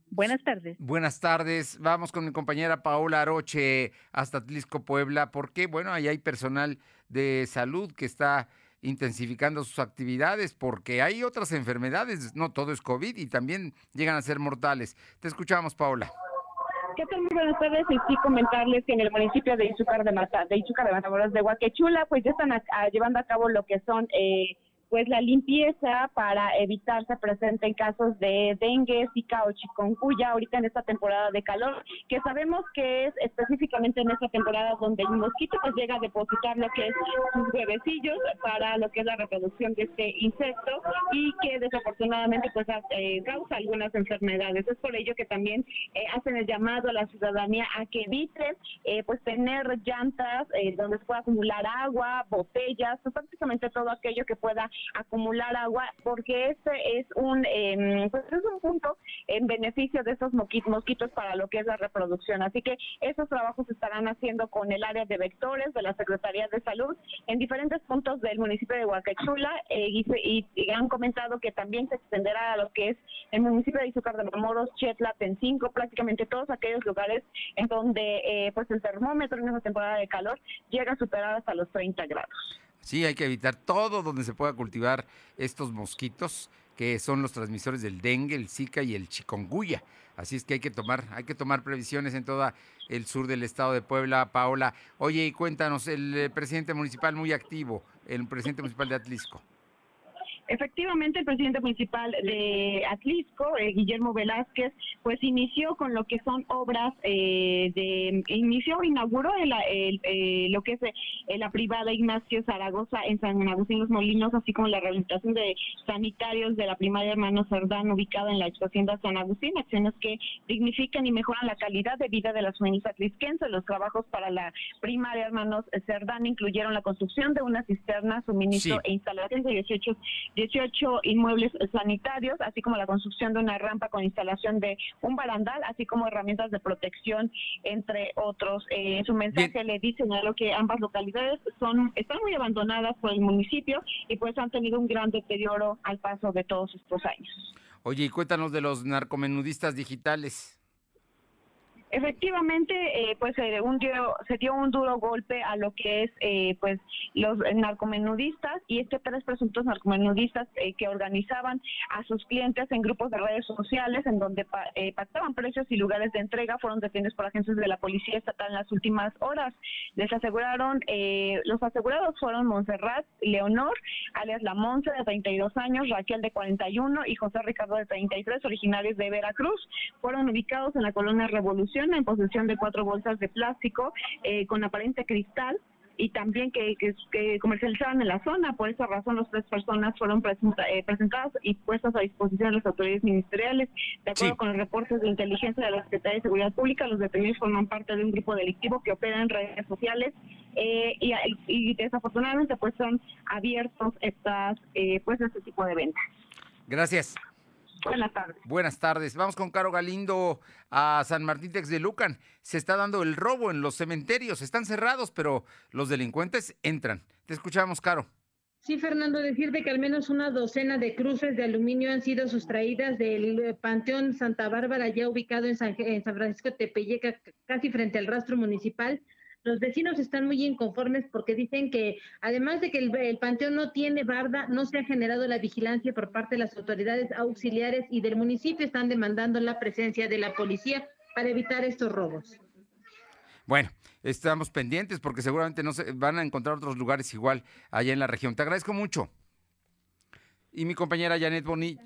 Buenas tardes. Buenas tardes. Vamos con mi compañera Paola Aroche hasta Atlisco, Puebla, porque, bueno, ahí hay personal de salud que está intensificando sus actividades porque hay otras enfermedades, no todo es COVID y también llegan a ser mortales. Te escuchamos, Paola. ¿Qué tal? Muy buenas tardes. Y sí comentarles que en el municipio de Izúcar de, Mata, de de Matamoros de Huaquechula, pues ya están llevando a cabo lo que son eh, pues la limpieza para evitar se presenten casos de dengue, zika o chikungunya ahorita en esta temporada de calor, que sabemos que es específicamente en esta temporada donde el mosquito pues llega a depositar lo que es sus huevecillos para lo que es la reproducción de este insecto y que desafortunadamente pues eh, causa algunas enfermedades. Es por ello que también eh, hacen el llamado a la ciudadanía a que evite eh, pues tener llantas donde se pueda acumular agua, botellas, pues, prácticamente todo aquello que pueda acumular agua, porque este es un, eh, pues es un punto en beneficio de estos mosquitos para lo que es la reproducción. Así que esos trabajos se estarán haciendo con el área de vectores de la Secretaría de Salud en diferentes puntos del municipio de Huacachula eh, y, han comentado que también se extenderá a lo que es el municipio de Izúcar de Mamoros, Chetla, Tencinco, prácticamente todos aquellos lugares en donde eh, pues el termómetro en esa temporada de calor llega a superar hasta los 30 grados. Sí, hay que evitar todo donde se pueda cultivar estos mosquitos que son los transmisores del dengue, el zika y el chikungunya. Así es que hay que tomar, hay que tomar previsiones en todo el sur del estado de Puebla, Paola. Oye, y cuéntanos, el eh, presidente municipal muy activo, el presidente municipal de Atlisco. Efectivamente, el presidente municipal de Atlisco, eh, Guillermo Velázquez, pues inició con lo que son obras eh, de, inició, inauguró el, eh, lo que es la privada Ignacio Zaragoza en San Agustín Los Molinos, así como la rehabilitación de sanitarios de la primaria Hermano Cerdán, ubicada en la ex hacienda San Agustín, acciones que dignifican y mejoran la calidad de vida de las familias atlisquenses. Los trabajos para la primaria Hermanos Cerdán incluyeron la construcción de una cisterna, suministro e instalación de 18 18 inmuebles sanitarios, así como la construcción de una rampa con instalación de un barandal, así como herramientas de protección, entre otros. Eh, en su mensaje le dice lo que ambas localidades son están muy abandonadas por el municipio y pues han tenido un gran deterioro al paso de todos estos años. Oye, y cuéntanos de los narcomenudistas digitales. Efectivamente, eh, pues se, un dio, se dio un duro golpe a lo que es eh, pues los narcomenudistas y este tres presuntos narcomenudistas eh, que organizaban a sus clientes en grupos de redes sociales en donde pactaban precios y lugares de entrega fueron detenidos por agentes de la policía estatal en las últimas horas. Les aseguraron, los asegurados fueron Montserrat Leonor, alias La Monse de 32 años, Raquel de 41 y José Ricardo de 33, originarios de Veracruz. Fueron ubicados en la colonia Revolución en posesión de cuatro bolsas de plástico eh, con aparente cristal y también que, que, comercializaban en la zona. Por esa razón, las tres personas fueron eh, presentadas y puestas a disposición de las autoridades ministeriales. De acuerdo con los reportes de inteligencia de la Secretaría de Seguridad Pública, los detenidos forman parte de un grupo delictivo que opera en redes sociales eh, y, y, desafortunadamente pues son abiertos estas pues este tipo de ventas. Gracias. Buenas tardes. Buenas tardes. Vamos con Caro Galindo a San Martín de Lucan. Se está dando el robo en los cementerios. Están cerrados, pero los delincuentes entran. Te escuchamos, Caro. Sí, Fernando, decirte que al menos una docena de cruces de aluminio han sido sustraídas del eh, Panteón Santa Bárbara, ya ubicado en San, en San Francisco de Tepeyeca, casi frente al rastro municipal los vecinos están muy inconformes porque dicen que además de que el, panteón no tiene barda, no se ha generado la vigilancia por parte de las autoridades auxiliares y del municipio están demandando la presencia de la policía para evitar estos robos. Bueno, estamos pendientes porque seguramente no se van a encontrar otros lugares igual allá en la región. Te agradezco mucho. Y mi compañera Janet Bonilla.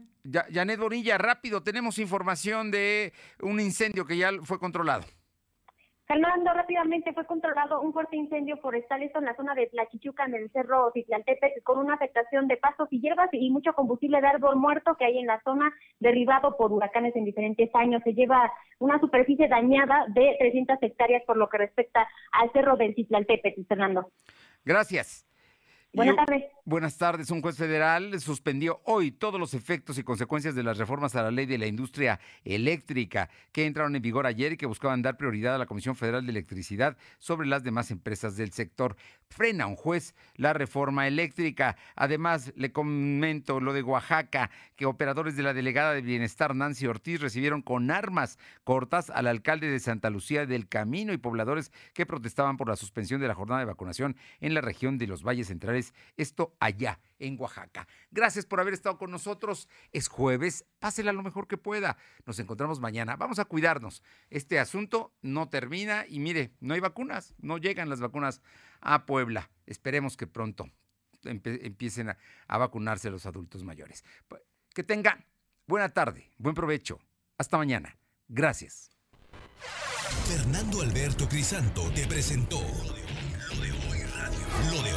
Janet Bonilla, rápido, tenemos información de un incendio que ya fue controlado. Fernando, rápidamente fue controlado un fuerte incendio forestal, esto en la zona de Tlachichuca, en el cerro Citlaltepec, con una afectación de pastos y hierbas y mucho combustible de árbol muerto que hay en la zona, derribado por huracanes en diferentes años. Se lleva una superficie dañada de 300 hectáreas por lo que respecta al cerro del Citlaltepec, Fernando. Gracias. Buenas tardes. Buenas tardes. Un juez federal suspendió hoy todos los efectos y consecuencias de las reformas a la ley de la industria eléctrica que entraron en vigor ayer y que buscaban dar prioridad a la Comisión Federal de Electricidad sobre las demás empresas del sector. Frena un juez la reforma eléctrica. Además, le comento lo de Oaxaca, que operadores de la delegada de Bienestar, Nancy Ortiz, recibieron con armas cortas al alcalde de Santa Lucía del Camino y pobladores que protestaban por la suspensión de la jornada de vacunación en la región de los Valles Centrales. Esto allá en Oaxaca. Gracias por haber estado con nosotros. Es jueves, pásela lo mejor que pueda. Nos encontramos mañana. Vamos a cuidarnos. Este asunto no termina y mire, no hay vacunas, no llegan las vacunas a Puebla. Esperemos que pronto empiecen a, vacunarse los adultos mayores. Que tengan buena tarde, buen provecho. Hasta mañana. Gracias. Fernando Alberto Crisanto te presentó lo de hoy. Lo de hoy radio.